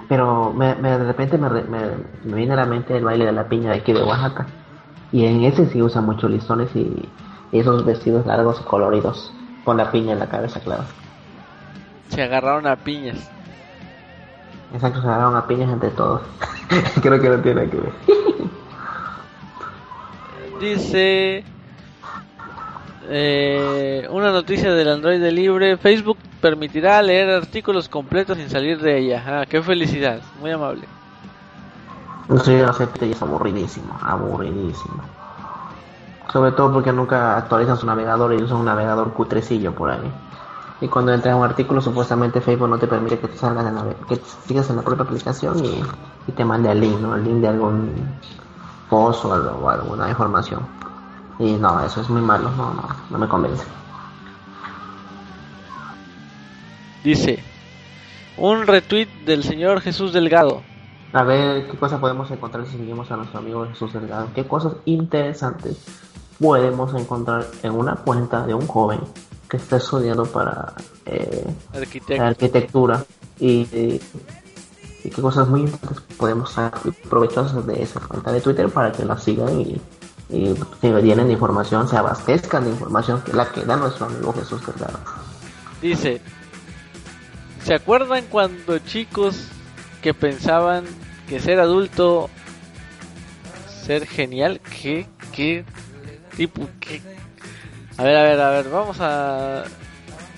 Pero me, me- de repente me, me, me viene a la mente el baile de la piña de aquí de Oaxaca. Y en ese sí usan muchos listones y, esos vestidos largos y coloridos. Con la piña en la cabeza, claro. Se agarraron a piñas. Exacto, se agarraron a piñas entre todos. (laughs) creo que no tiene que ver. (laughs) Dice... eh, una noticia del Android libre. Facebook permitirá leer artículos completos sin salir de ella. Ah, qué felicidad. Muy amable. Yo lo acepto y es aburridísimo, aburridísimo. Sobre todo porque nunca actualizan su navegador y usan un navegador cutrecillo por ahí. Y cuando entras a un artículo, supuestamente Facebook no te permite que te salgas de nave- que te sigas en la propia aplicación y, te mande el link, ¿no? El link de algún post o, o alguna información. Y no, eso es muy malo, no, no, no me convence. Dice... Un retweet del señor Jesús Delgado. A ver qué cosas podemos encontrar si seguimos a nuestro amigo Jesús Delgado. Qué cosas interesantes podemos encontrar en una cuenta de un joven que está estudiando para eh, arquitectura y, y- y qué cosas muy importantes podemos provechosas de esa cuenta de Twitter para que la sigan y, y se llenen de información, se abastezcan de información que la que da nuestro amigo Jesús Delgado. Dice, ¿se acuerdan cuando chicos que pensaban que ser adulto, ser genial? ¿Qué? ¿Qué tipo? ¿Qué? A ver, a ver, a ver, vamos a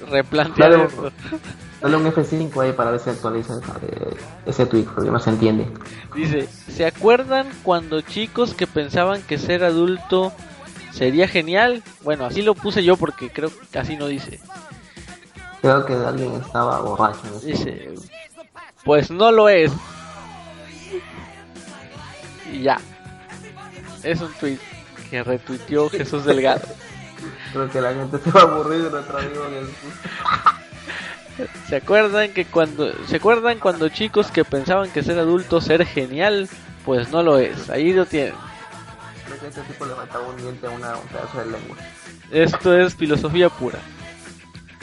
replantear Dale, esto. Dale un F5 ahí para ver si actualiza ese tweet porque no se entiende. Dice, ¿se acuerdan cuando chicos que pensaban que ser adulto sería genial? Bueno, así lo puse yo porque creo que así no dice. Creo que alguien estaba borracho. en Dice, pues no lo es. Y ya. Es un tweet que retuiteó Jesús Delgado. (laughs) Creo que la gente se va a aburrir de nuestro amigo Jesús. ¿Se acuerdan que cuando se acuerdan cuando chicos que pensaban que ser adulto ser genial, pues no lo es. Ahí lo tienen. Creo que este tipo le faltaba un diente a una, un pedazo de lengua. Esto es filosofía pura.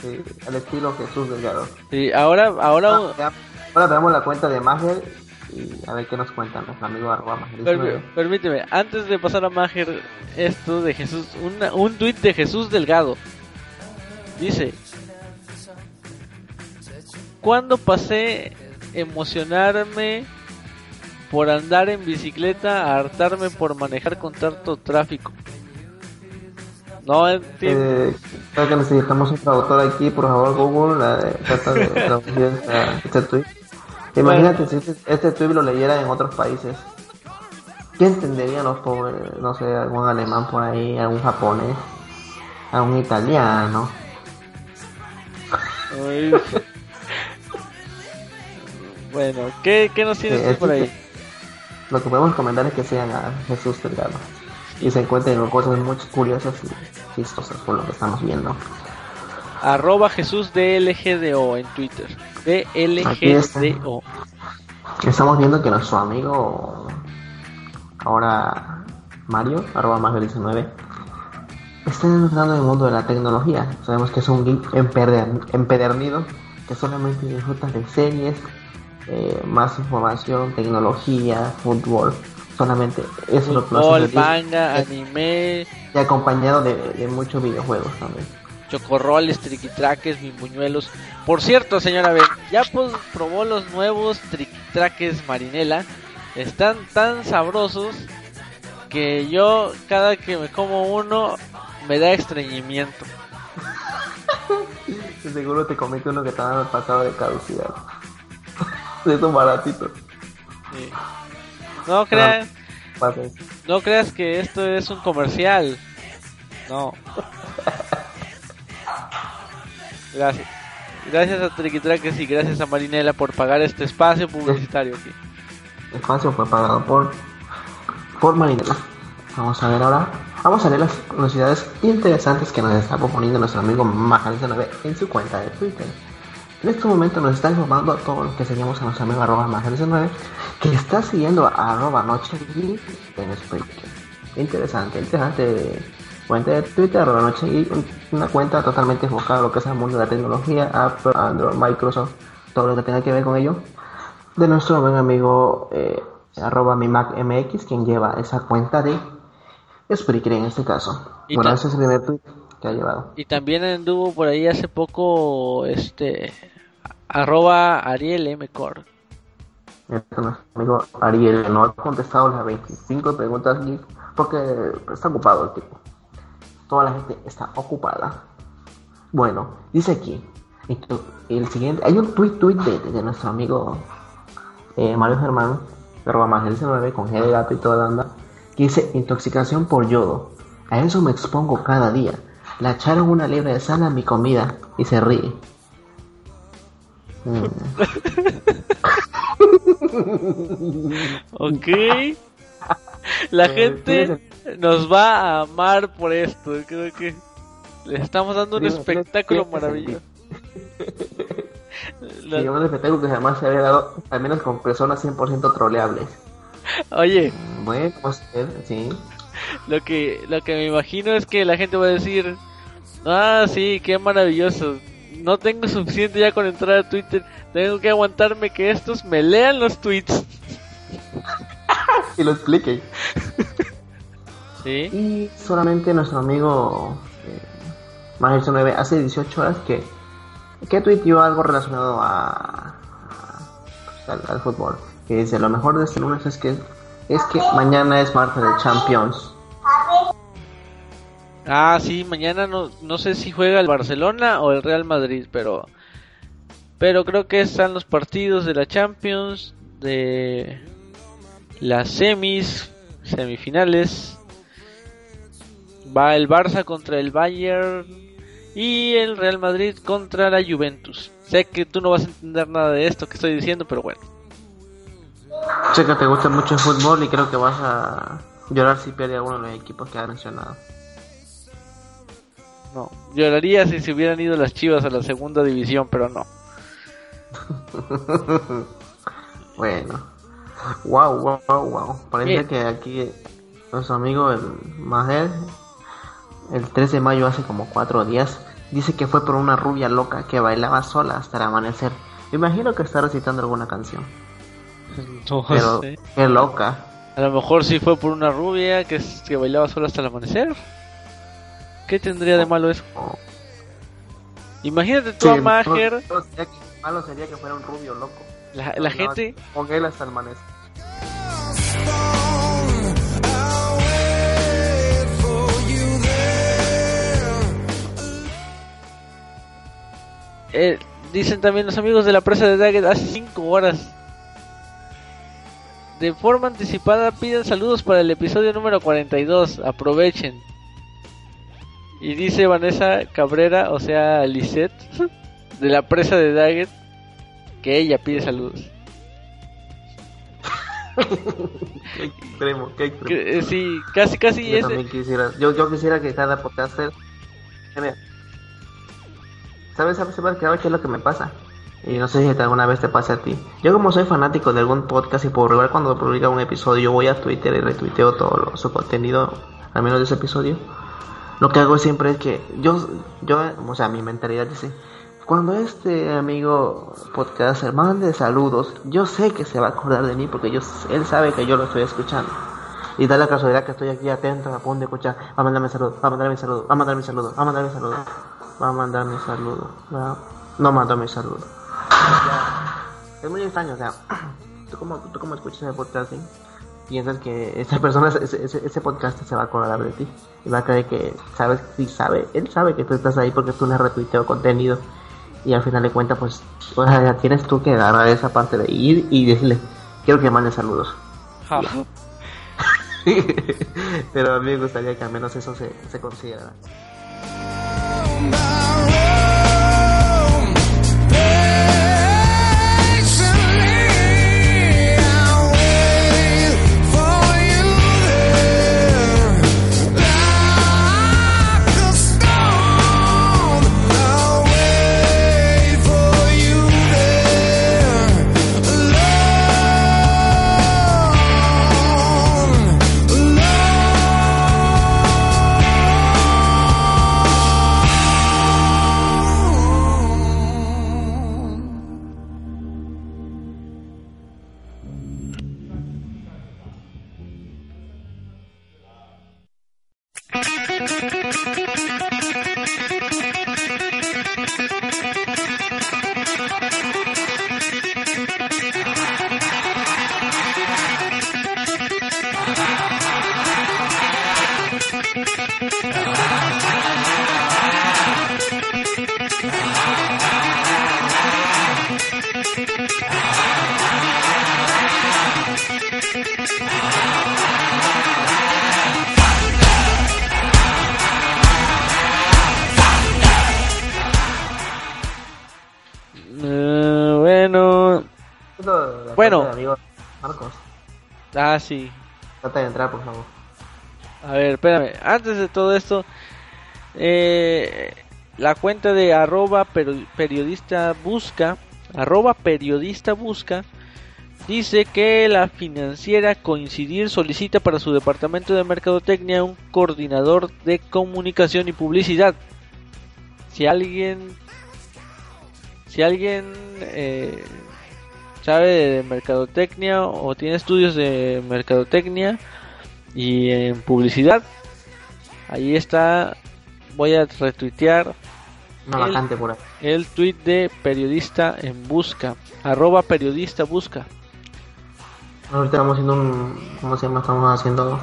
Sí, al estilo Jesús Delgado. Y ahora ahora Ah. Ahora tenemos la cuenta de Mager y a ver qué nos cuenta nuestro amigo arroba Mager. Permí- permíteme, antes de pasar a Mager, esto de Jesús, una- un tuit de Jesús Delgado. Dice, cuando pasé emocionarme por andar en bicicleta a hartarme por manejar con tanto tráfico. No. Eh, creo que necesitamos un traductor aquí, por favor, Google, la de, trata de (laughs) traducir esta- este tweet. Imagínate si este, este tweet lo leyera en otros países. ¿Qué entenderían los pobres? No sé, algún alemán por ahí, algún japonés, algún italiano. Bueno, ¿qué, qué nos tienes Sí, es por que- ahí? Lo que podemos comentar es que sigan a Jesús Delgado y se encuentren cosas muy curiosas y chistosas por lo que estamos viendo. Arroba Jesús DLGDO en Twitter. DLGDO. Estamos viendo que nuestro amigo, ahora Mario, arroba más 19, está entrando en el mundo de la tecnología. Sabemos que es un geek empeder- empedernido que solamente disfruta de series, eh, más información, tecnología, fútbol. Solamente eso es lo que Fútbol, manga, anime, Y acompañado de, de muchos videojuegos también. chocorroles, triquitraques, bimbuñuelos. Por cierto, señora Ben, ya pues, probó los nuevos triquitraques marinela. Están tan sabrosos que yo cada que me como uno me da estreñimiento. (laughs) Seguro te comiste uno que estaba pasado de caducidad. (laughs) de esos baratitos. Sí. No creas, no creas que esto es un comercial. No. Gracias. Gracias a Triquitraques y gracias a Marinela por pagar este espacio publicitario aquí. El espacio fue pagado por por Marinela. Vamos a ver ahora. Vamos a ver las curiosidades interesantes que nos está proponiendo nuestro amigo Majal19 en su cuenta de Twitter. En este momento nos está informando a todos los que seguimos a nuestro amigo arroba Majal19 que está siguiendo a arroba noche Geek en Spreaker. Interesante, interesante cuenta de Twitter, arroba noche Geek, una cuenta totalmente enfocada a lo que es el mundo de la tecnología, Apple, Android, Microsoft, todo lo que tenga que ver con ello de nuestro buen amigo eh, arroba mi Mac MX, quien lleva esa cuenta de Spreaker en este caso. Y bueno, ese es el primer tweet que ha llevado. Y también anduvo por ahí hace poco este arroba Ariel M. Cor. Este amigo Ariel no ha contestado las 25 preguntas porque está ocupado el tipo. Toda la gente está ocupada. Bueno, dice aquí, el siguiente, hay un tweet, tweet de, nuestro amigo eh, Mario Germán, arroba más 19 con G de gato y toda la onda, que dice intoxicación por yodo. A eso me expongo cada día. Le echaron una liebre de sal a mi comida y se ríe. Mm. Ok. La gente nos va a amar por esto. Creo que les estamos dando un espectáculo maravilloso. La- un espectáculo que jamás se había dado, al menos con personas 100% troleables. Oye, Bueno, pues, eh, sí. lo que lo que me imagino es que la gente va a decir, ah, sí, qué maravilloso. No tengo suficiente ya con entrar a Twitter. Tengo que aguantarme que estos me lean los tweets. (laughs) Y lo explique. Sí. Y solamente nuestro amigo eh, Magelso 9 hace 18 horas que, que tuiteó algo relacionado a, a- pues, al, al fútbol. Que dice, lo mejor de este lunes es que es que mañana es martes de Champions. Ah, sí, mañana no, no sé si juega el Barcelona o el Real Madrid, pero pero creo que están los partidos de la Champions, de las semis, semifinales. Va el Barça contra el Bayern y el Real Madrid contra la Juventus. Sé que tú no vas a entender nada de esto que estoy diciendo, pero bueno. Sé que te gusta mucho el fútbol y creo que vas a llorar si pierde alguno de los equipos que ha mencionado. No, lloraría si se hubieran ido las Chivas a la segunda división, pero no. (laughs) Bueno. Wow, wow, wow, wow. Parece que aquí nuestro amigo el Maher, el 3 de mayo hace como cuatro días, dice que fue por una rubia loca que bailaba sola hasta el amanecer. Me imagino que está recitando alguna canción. No Pero sé. qué loca. A lo mejor sí fue por una rubia que, que bailaba sola hasta el amanecer. ¿Qué tendría de malo eso? Imagínate tú sí, a Maher. Sería que, malo sería que fuera un rubio loco. La, gente. Con él hasta el eh, dicen también los amigos de la presa de Daggett hace 5 horas. De forma anticipada piden saludos para el episodio número 42. Aprovechen. Y dice Vanessa Cabrera, o sea, Lisette, de la presa de Daggett, que ella pide saludos. (laughs) Qué extremo, qué extremo. Que, eh, sí, casi, casi Yo es. también quisiera, yo, yo quisiera que cada podcaster. Mira, ¿Sabes, sabes, sabes qué qué es lo que me pasa? Y no sé si alguna vez te pasa a ti. Yo como soy fanático de algún podcast y por regular cuando publica un episodio yo voy a Twitter y retuiteo todo lo- su contenido, al menos de ese episodio. Lo que hago siempre es que yo, yo, o sea, mi mentalidad dice, cuando este amigo podcaster mande saludos, yo sé que se va a acordar de mí porque yo, él sabe que yo lo estoy escuchando. Y da la casualidad que estoy aquí atento, a punto escuchar, va a mandarme saludo, va a mandarme saludo, va a mandarme saludo, va a mandarme saludo, va a mandarme saludo, va- no mandó mi saludo. Es muy extraño, o sea, (clears throat) tú como, tú como escuchas el podcasting, piensas que esa persona, ese, ese, ese podcast se va a acordar de ti. Y va a creer que, sabes, sí sabe, él sabe que tú estás ahí porque tú le retuiteo contenido. Y al final de cuentas, pues, o sea, ya tienes tú que agarrar esa parte de ir y decirle, quiero que mande saludos. Ja. (laughs) Pero a mí me gustaría que al menos eso se, se considerara. Ah, sí. trata de entrar, por favor. A ver, espérame. Antes de todo esto, eh, la cuenta de arroba peri- periodista busca, arroba periodista busca, dice que la financiera Coincidir solicita para su departamento de mercadotecnia un coordinador de comunicación y publicidad. Si alguien, si alguien eh, sabe de mercadotecnia o tiene estudios de mercadotecnia, y en publicidad ahí está voy a retuitear Una El- por el tweet de periodista en busca arroba periodista busca Ahorita estamos haciendo un, ¿cómo se llama? Estamos haciendo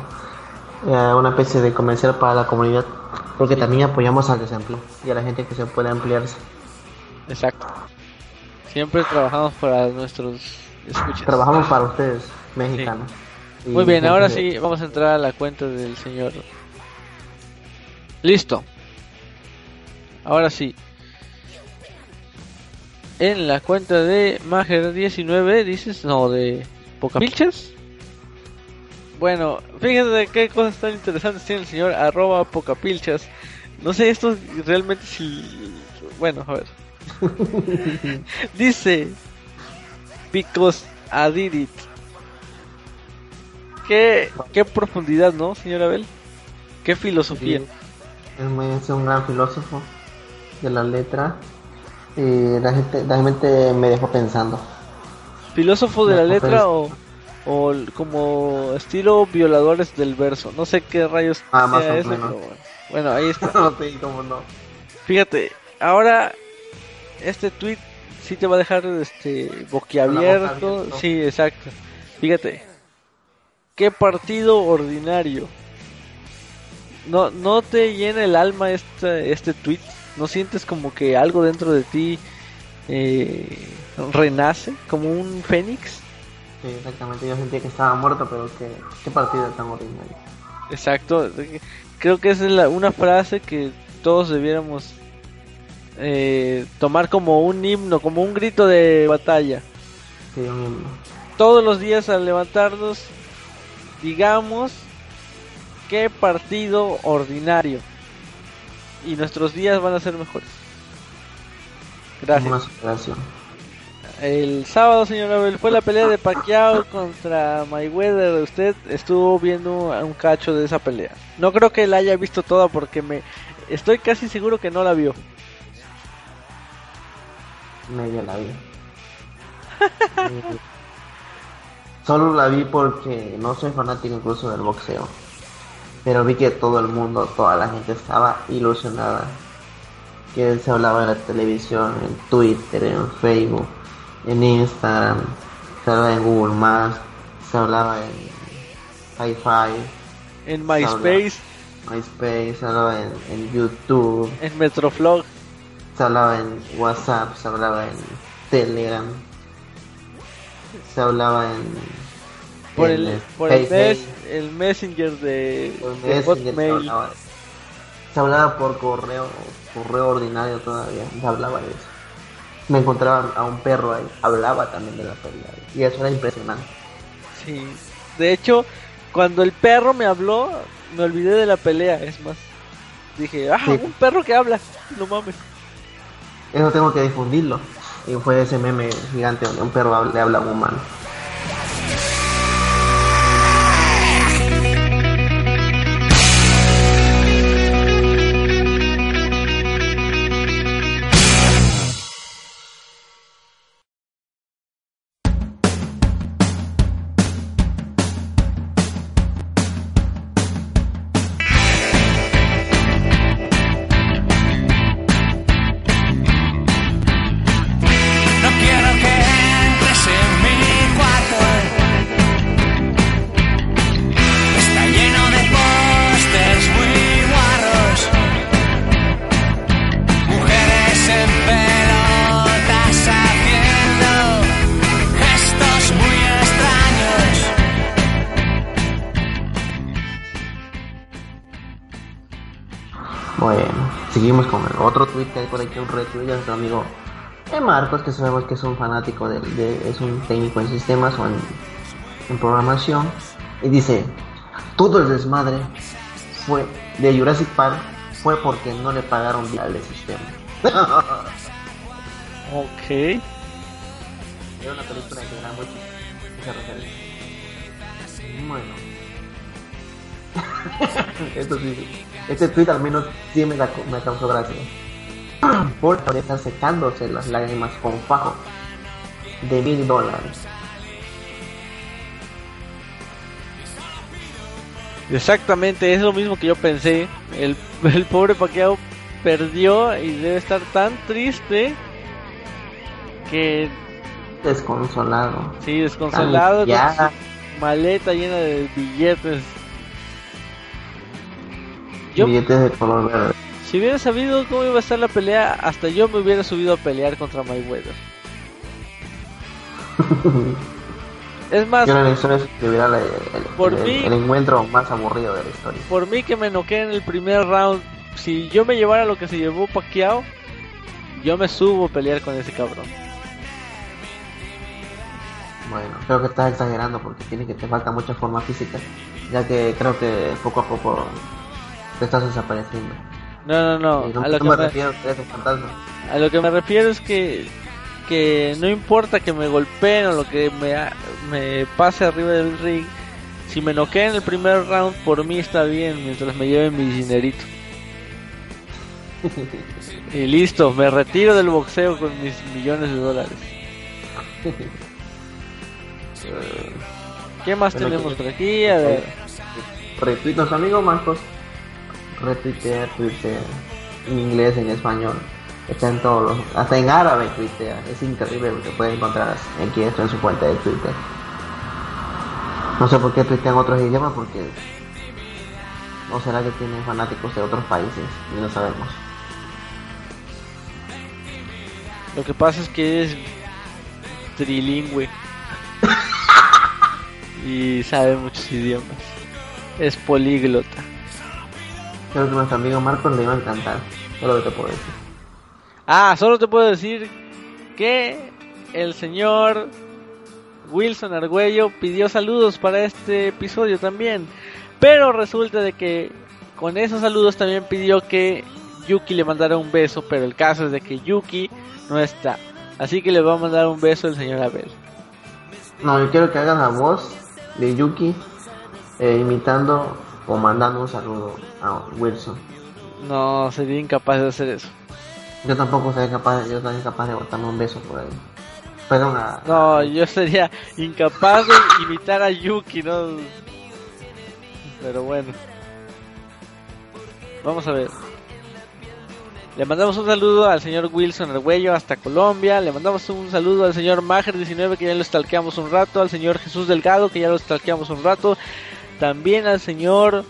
eh, una especie de comercial para la comunidad, porque también apoyamos al desempleo y a la gente que se pueda emplearse. exacto siempre trabajamos para nuestros escuchas. Trabajamos para ustedes, mexicanos. Muy bien ahora sí vamos a entrar a la cuenta del señor. Listo. Ahora sí. En la cuenta de Mager19 dices no de Pocapilchas bueno fíjense qué cosas tan interesantes tiene el señor arroba Pocapilchas no sé esto realmente si bueno a ver (laughs) dice because I did it qué, qué profundidad no señor Abel qué filosofía Sí, es, un gran filósofo de la letra y la gente, la gente me dejó pensando. filósofo de la letra o, o como estilo violadores del verso. No sé qué rayos Ah, sea eso, pero bueno. Ahí está. (laughs) sé cómo no. Fíjate, ahora este tweet sí te va a dejar este boquiabierto. abierto. Sí, exacto. Fíjate. Qué partido ordinario. No no te llena el alma este este tweet. No sientes como que algo dentro de ti eh, renace como un fénix. Sí, exactamente. Yo sentía que estaba muerto, pero que, qué partido tan ordinario. Exacto. Creo que esa es la- una frase que todos debiéramos eh, tomar como un himno, como un grito de batalla. Sí. Todos los días al levantarnos, digamos qué partido ordinario. Y nuestros días van a ser mejores. Gracias. Superación. El sábado, señor Abel, fue la pelea de Pacquiao contra Mayweather. Usted estuvo viendo un cacho de esa pelea. No creo que la haya visto toda porque me estoy casi seguro que no la vio. Medio la vi. Eh, (laughs) Solo la vi porque no soy fanático incluso del boxeo. Pero vi que todo el mundo, toda la gente estaba ilusionada. Que se hablaba en la televisión, en Twitter, en Facebook, en Instagram, se hablaba en Google Más, se hablaba en Hi-Fi, En MySpace, MySpace, se hablaba en, en YouTube, en Metroflog, se hablaba en WhatsApp, se hablaba en Telegram, se hablaba en por en el, por el, mes- el Messenger de, Messenger, se hablaba, se hablaba por correo, correo ordinario todavía, se hablaba de eso. Me encontraba a un perro ahí, hablaba también de la pelea y eso era impresionante. Sí. De hecho, cuando el perro me habló, me olvidé de la pelea. Es más, dije, ah, Sí. un perro que habla. No mames. Eso tengo que difundirlo. Y fue ese meme gigante donde un perro le habla a un humano. Bueno, seguimos con el otro tweet que hay por aquí, un retweet de nuestro amigo eh, Marcos, que sabemos que es un fanático de, de- es un técnico en sistemas o en, en programación. Y dice, todo el desmadre fue de Jurassic Park fue porque no le pagaron bien al de sistema. (laughs) Ok. Era una película que era referencia. Bueno. (laughs) Esto sí, este tweet al menos sí me, da- me causó gracia. (clears throat) Por podría estar secándose las lágrimas con fajo de mil dólares. Exactamente, es lo mismo que yo pensé. El, (laughs) el pobre Pacquiao perdió y debe estar tan triste que Desconsolado. sí, desconsolado, con su maleta llena de billetes. Yo, billetes de color verde. si hubiera sabido cómo iba a estar la pelea, hasta yo me hubiera subido a pelear contra Mayweather. (laughs) Es más, Yo historia escribirá el, el- Por el- mí- el encuentro más aburrido de la historia. por mí que me noqué en el primer round, si yo me llevara lo que se llevó Pacquiao, yo me subo a pelear con ese cabrón. Bueno, creo que estás exagerando porque tiene que te falta mucha forma física, ya que creo que poco a poco te estás desapareciendo. No, no, no. A lo, que me refiero eres un fantasma. a lo que me refiero es que, que no importa que me golpeen o lo que me, me pase arriba del ring. Si me noqueé en el primer round, por mí está bien, mientras me lleven mi dinerito. (laughs) Y listo, me retiro del boxeo con mis millones de dólares. (laughs) ¿Qué más Bueno, tenemos por aquí? A ver. Retweet nuestro amigo Marcos. Retuitea, tuitea. En inglés, en español. Está en todos los. Hasta en árabe tuitea. Es increíble lo que puede encontrar aquí esto en su cuenta de Twitter. No sé por qué tuitea en otros idiomas, porque. ¿O será que tiene fanáticos de otros países? Y no sabemos. Lo que pasa es que es trilingüe. (laughs) y sabe muchos idiomas. Es políglota. Creo que nuestro amigo Marcos le iba a encantar. Es lo que te puedo decir. Ah, solo te puedo decir que el señor Wilson Argüello pidió saludos para este episodio también. Pero resulta de que con esos saludos también pidió que Yuki le mandara un beso, pero el caso es de que Yuki no está. Así que le va a mandar un beso el señor Abel. No, yo quiero que hagan la voz de Yuki eh, imitando o mandando un saludo a Wilson. No, sería incapaz de hacer eso. Yo tampoco soy capaz, yo soy capaz de botarme un beso por ahí. Perdón, a, No, yo sería incapaz de imitar a Yuki, ¿no? Pero bueno. Vamos a ver. Le mandamos un saludo al señor Wilson Arguello hasta Colombia. Le mandamos un saludo al señor Mager19 que ya lo stalkeamos un rato. Al señor Jesús Delgado que ya lo stalkeamos un rato. También al señor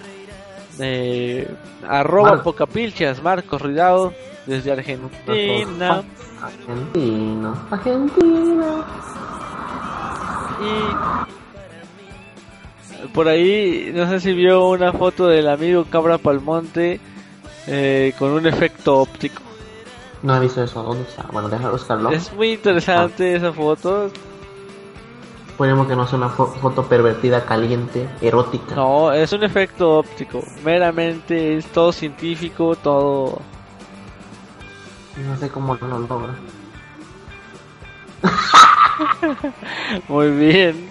eh, arroba Mar- Pocapilchas, Marcos Ridao desde Argentina. Argentino, Argentina. Y por ahí, no sé si vio una foto del amigo Cabra Palmonte eh, con un efecto óptico. No he visto eso, ¿dónde está? Bueno, déjame buscarlo. Es muy interesante esa foto. Esperemos que no sea una fo- foto pervertida, caliente, erótica. No, es un efecto óptico. Meramente es todo científico, todo... No sé cómo lo logra. (laughs) Muy bien.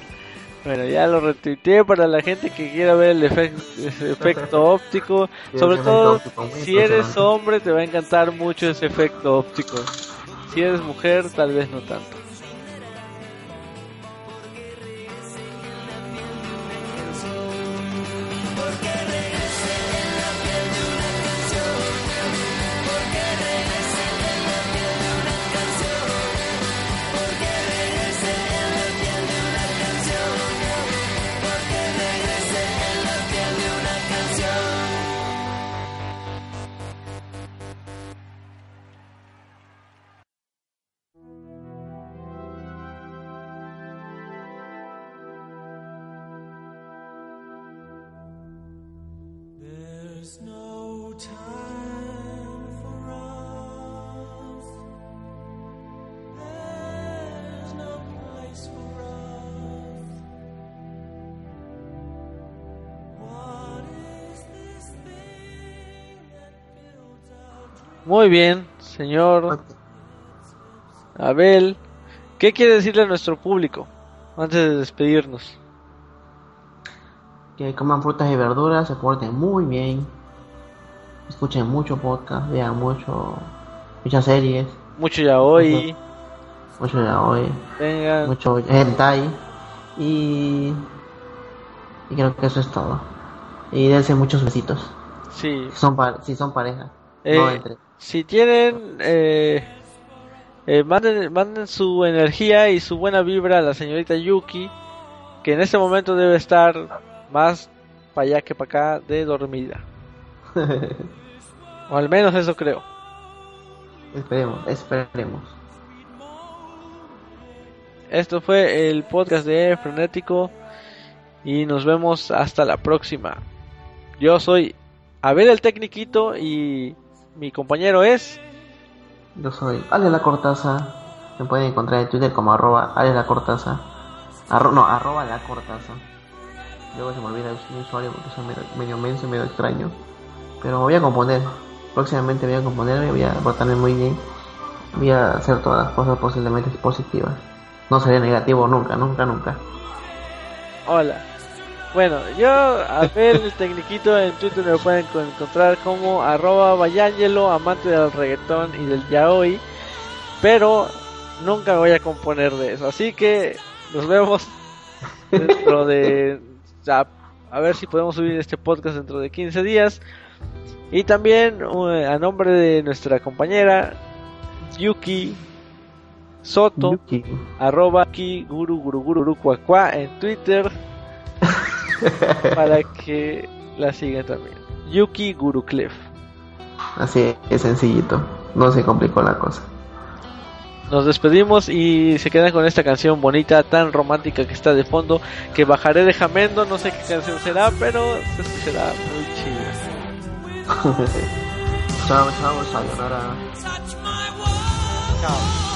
Bueno, ya lo retuiteé para la gente que quiera ver el efecto, ese efecto óptico. Sobre todo, óptico, si eres hombre, te va a encantar mucho ese efecto óptico. Si eres mujer, tal vez no tanto. porque Muy bien, señor Abel. ¿Qué quiere decirle a nuestro público antes de despedirnos? Que coman frutas y verduras, se porten muy bien. Escuchen mucho podcast, vean mucho, muchas series, Mucho ya hoy. mucho ya hoy, Vengan. mucho hentai. Y, y creo que eso es todo. Y dense muchos besitos. Sí. Si son, pa- si son pareja. Eh, no entre. Si tienen, eh, eh, manden, manden su energía y su buena vibra a la señorita Yuki, que en este momento debe estar más para allá que para acá de dormida. (laughs) O al menos eso creo. esperemos, esperemos. Esto fue el podcast de Frenético y nos vemos hasta la próxima. Yo soy Abel el Tecniquito y mi compañero es... Yo soy Ale La Cortaza. Me pueden encontrar en Twitter como arroba Ale La Cortaza. Arro- no, arroba La Cortaza. Luego se me olvida mi usuario porque soy medio, medio menso y medio extraño. Pero me voy a componer. Próximamente voy a componerme, voy a portarme muy bien. Voy a hacer todas las cosas posiblemente positivas. No seré negativo nunca, nunca, nunca. Hola. Bueno, yo, Abel el Tecniquito, en Twitter me pueden co- encontrar como arroba Bayangelo, amante del reggaetón y del yaoi. Pero nunca me voy a componer de eso. Así que nos vemos dentro de... A, a ver si podemos subir este podcast dentro de 15 días. Y también uh, a nombre de nuestra compañera Yuki Soto, Yuki. arroba aquí guru guru guru guru en Twitter (laughs) para que la sigan también. Yuki Guru Clef. Así es sencillito. No se complicó la cosa. nos despedimos y se quedan con esta canción bonita, tan romántica que está de fondo, que bajaré de Jamendo, no sé qué canción será, pero se escuchará muy chido. (laughs) chao, chao, sayonara. Chao.